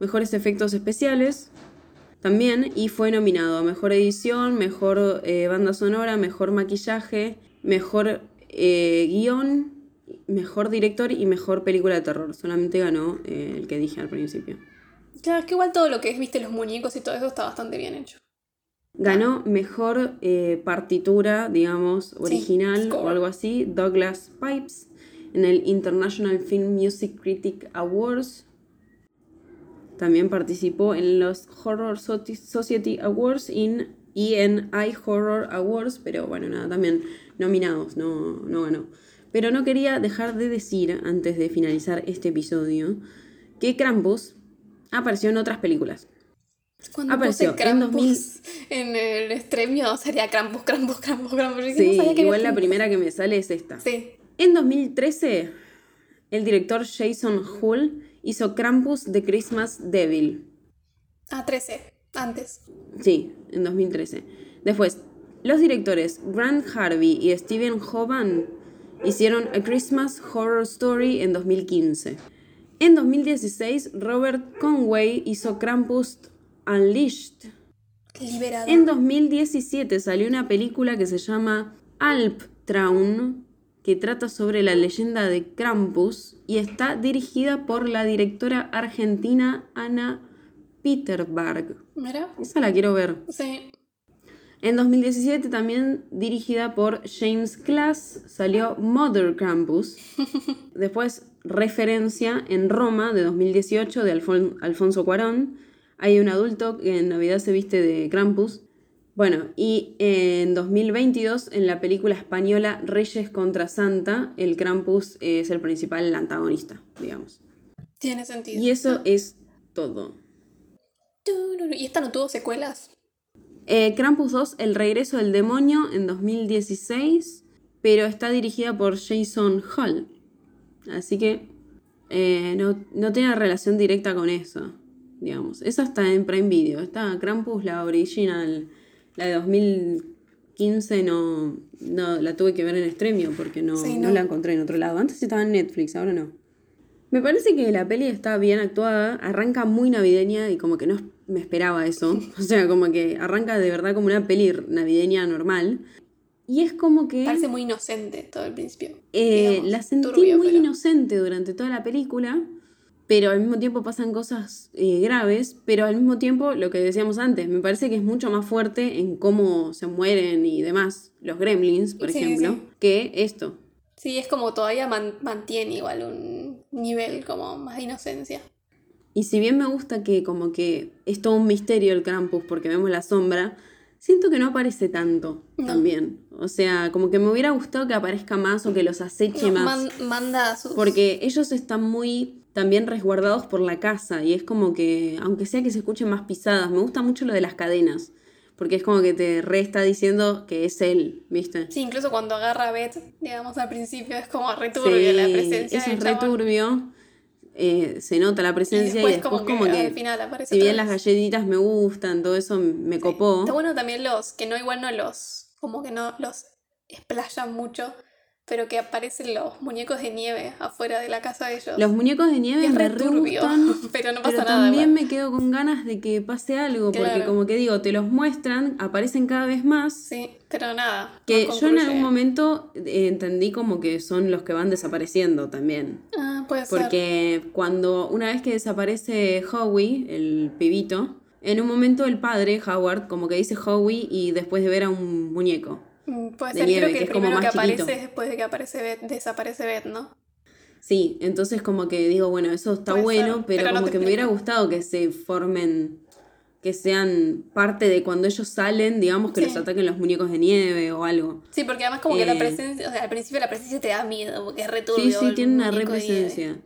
mejores efectos especiales también y fue nominado a mejor edición, mejor eh, banda sonora, mejor maquillaje, mejor eh, guion, mejor director y mejor película de terror. Solamente ganó eh, el que dije al principio. Claro, es que igual todo lo que es, viste, los muñecos y todo eso está bastante bien hecho. Ganó mejor eh, partitura, digamos, original o algo así, Douglas Pipes, en el International Film Music Critic Awards. También participó en los Horror Society Awards in- y en iHorror Awards, pero bueno, nada, también nominados, no, no ganó. Pero no quería dejar de decir, antes de finalizar este episodio, que Krampus apareció en otras películas. Cuando Apareció puse en Krampus en el estremio sería Krampus, Krampus, Krampus, Krampus. Sí, no sabía que igual la Krampus. primera que me sale es esta. Sí. En 2013, el director Jason Hull hizo Krampus The Christmas Devil. Ah, 13. Antes. Sí, en 2013. Después, los directores Grant Harvey y Steven Hoban hicieron A Christmas Horror Story en 2015. En 2016, Robert Conway hizo Krampus Unleashed. Liberado. En 2017 salió una película que se llama Alptraun, que trata sobre la leyenda de Krampus y está dirigida por la directora argentina Ana Peterberg. Mira. Esa la quiero ver. Sí. En 2017 también dirigida por James Class salió Mother Krampus. Después referencia en Roma de 2018 de Alfon- Alfonso Cuarón. Hay un adulto que en Navidad se viste de Krampus. Bueno, y en 2022 en la película española Reyes contra Santa, el Krampus es el principal antagonista, digamos. Tiene sentido. Y eso es todo. ¿Y esta no tuvo secuelas? Eh, Krampus 2, El regreso del demonio en 2016, pero está dirigida por Jason Hall. Así que eh, no, no tiene relación directa con eso, digamos. Esa está en Prime Video. Está Krampus, la original, la de 2015, no, no la tuve que ver en Stremio porque no, Sí, no no. la encontré en otro lado. Antes estaba en Netflix, ahora no. Me parece que la peli está bien actuada, arranca muy navideña y como que no me esperaba eso. O sea, como que arranca de verdad como una peli navideña normal. Y es como que Parece muy inocente todo el principio. eh, digamos, la sentí turbio, muy pero- inocente durante toda la película, pero al mismo tiempo pasan cosas eh, graves, pero al mismo tiempo, lo que decíamos antes, me parece que es mucho más fuerte en cómo se mueren y demás, los gremlins, por Sí, ejemplo, sí. que esto. Sí, es como todavía man- mantiene igual un nivel como más de inocencia. Y si bien me gusta que como que es todo un misterio el Krampus porque vemos la sombra, siento que no aparece tanto No. también. O sea, como que me hubiera gustado que aparezca más o que los aceche No, más. man- manda a sus... Porque ellos están muy también resguardados por la casa y es como que, aunque sea que se escuchen más pisadas, me gusta mucho lo de las cadenas. Porque es como que te re está diciendo que es él, ¿viste? Sí, incluso cuando agarra a Beth, digamos al principio, es como returbio la presencia es re chabón. turbio. Eh, se nota la Y presencia y después, después, como, como, que, que, al final aparece si bien las galletitas me gustan, todo eso me copó. Está bueno también los que no igual no los, como que no los explayan mucho, pero que aparecen los muñecos de nieve afuera de la casa de ellos. Los muñecos de nieve es me re re turbio, gustan, pero no pasa pero nada. también igual. me quedo con ganas de que pase algo, porque como que digo, te los muestran, aparecen cada vez más. Sí, pero nada. Que no yo en algún momento eh, entendí como que son los que van desapareciendo también. Ah, puede ser. Porque cuando una vez que desaparece Howie, el pibito, en un momento el padre, Howard, como que dice Howie y después de ver a un muñeco. Mm, Puede de ser, nieve, creo que, que el es como primero que aparece chiquito. después de que aparece Beth, desaparece Beth, ¿no? Sí, entonces como que digo, bueno, eso está Puede bueno, ser, pero, como que me hubiera gustado que se formen, que sean parte de cuando ellos salen, digamos que Sí. los ataquen los muñecos de nieve o algo. Sí, porque además como que la Eh. presencia, o sea, al principio la presencia te da miedo, porque es returbio. Sí, sí, tiene una represencia.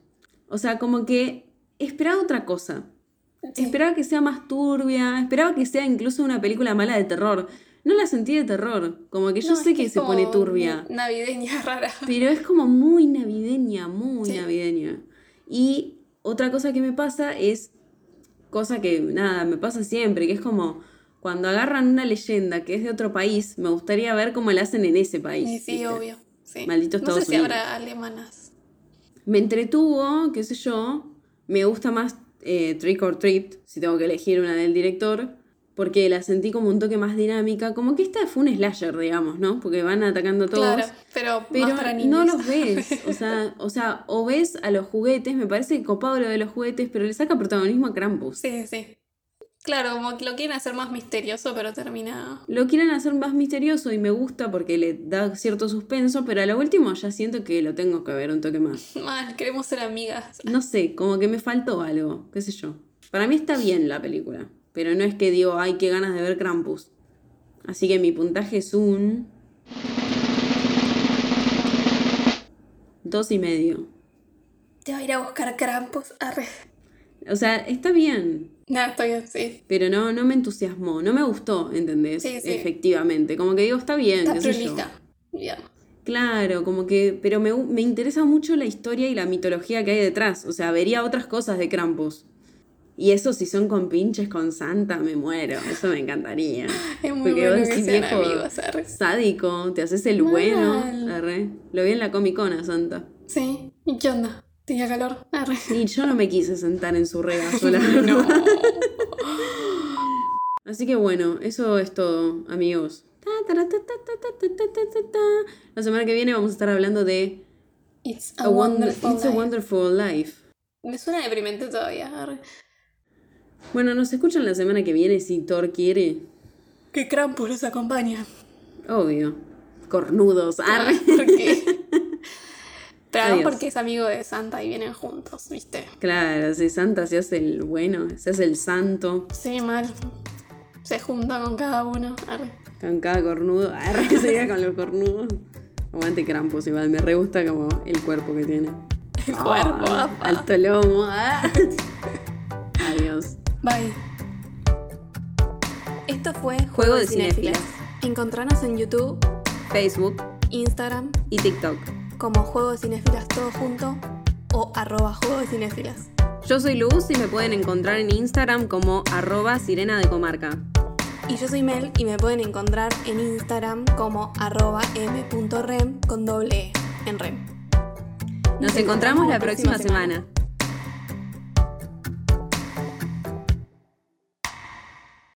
O sea, como que esperaba otra cosa. Sí. Esperaba que sea más turbia, esperaba que sea incluso una película mala de terror. No la sentí de terror, como que yo No, sé que, se pone turbia, Navideña rara. pero es como muy navideña, muy Sí. navideña. Y otra cosa que me pasa es, cosa que nada, me pasa siempre, que es como cuando agarran una leyenda que es de otro país, me gustaría ver cómo la hacen en ese país. Sí, ¿viste? obvio. Sí. Maldito no sé si Unidos. habrá alemanas. Me entretuvo, qué sé yo. Me gusta más eh, Trick or Treat, si tengo que elegir una del director, porque la sentí como un toque más dinámica. Como que esta fue un slasher, digamos, ¿no? Porque van atacando a todos. Claro, pero, Pero más para no los ves, o sea, o sea, o ves a los juguetes, me parece copado lo de los juguetes, pero le saca protagonismo a Krampus. Sí, sí. Claro, como que lo quieren hacer más misterioso, pero termina. Lo quieren hacer más misterioso y me gusta porque le da cierto suspenso, pero a lo último ya siento que lo tengo que ver un toque más. Mal, queremos ser amigas. No sé, como que me faltó algo, qué sé yo. Para mí está bien la película, pero no es que digo, ay, qué ganas de ver Krampus. Así que mi puntaje es un... Dos y medio. Te va a ir a buscar Krampus. Arre. O sea, está bien, Nada, estoy bien, sí. pero no, no me entusiasmó, no me gustó, ¿entendés? Sí, sí. Efectivamente, como que digo, está bien, Está prolija, digamos. Claro, como que, pero me, me interesa mucho la historia y la mitología que hay detrás. O sea, vería otras cosas de Krampus. Y eso si son con pinches con Santa, me muero. Eso me encantaría. Es muy Porque vos decís, viejo sádico, te haces el bueno. Lo vi en la Comic Con a Santa. Sí, ¿y qué onda? Tenía calor. Arre. Y yo no me quise sentar en su regazo, la. Así que bueno, eso es todo, amigos. La semana que viene vamos a estar hablando de It's a, wonderful, life. Me suena deprimente todavía. Arre. Bueno, nos escuchan la semana que viene si Thor quiere. Que Krampus los acompaña. Obvio. Cornudos. Arre. Porque... Pero además Adiós. porque es amigo de Santa y vienen juntos, ¿viste? Claro, si Santa se hace el bueno, se hace el santo, Sí, mal. Se junta con cada uno. Arre. con cada cornudo. Arre, se llega con los cornudos. Aguante Krampus, igual, me re gusta como el cuerpo que tiene. El cuerpo. Ah, alto lomo. ah. Adiós. Bye. Esto fue Juego de Cinéfilas. Encontranos en YouTube, Facebook Instagram, y TikTok. como Juego de Cinéfilas todo junto o arroba Juego de Cinéfilas. Yo soy Luz y me pueden encontrar en Instagram como arroba sirena de comarca. Y yo soy Mel y me pueden encontrar en Instagram como arroba m.rem con doble E en rem. Nos encontramos la próxima semana.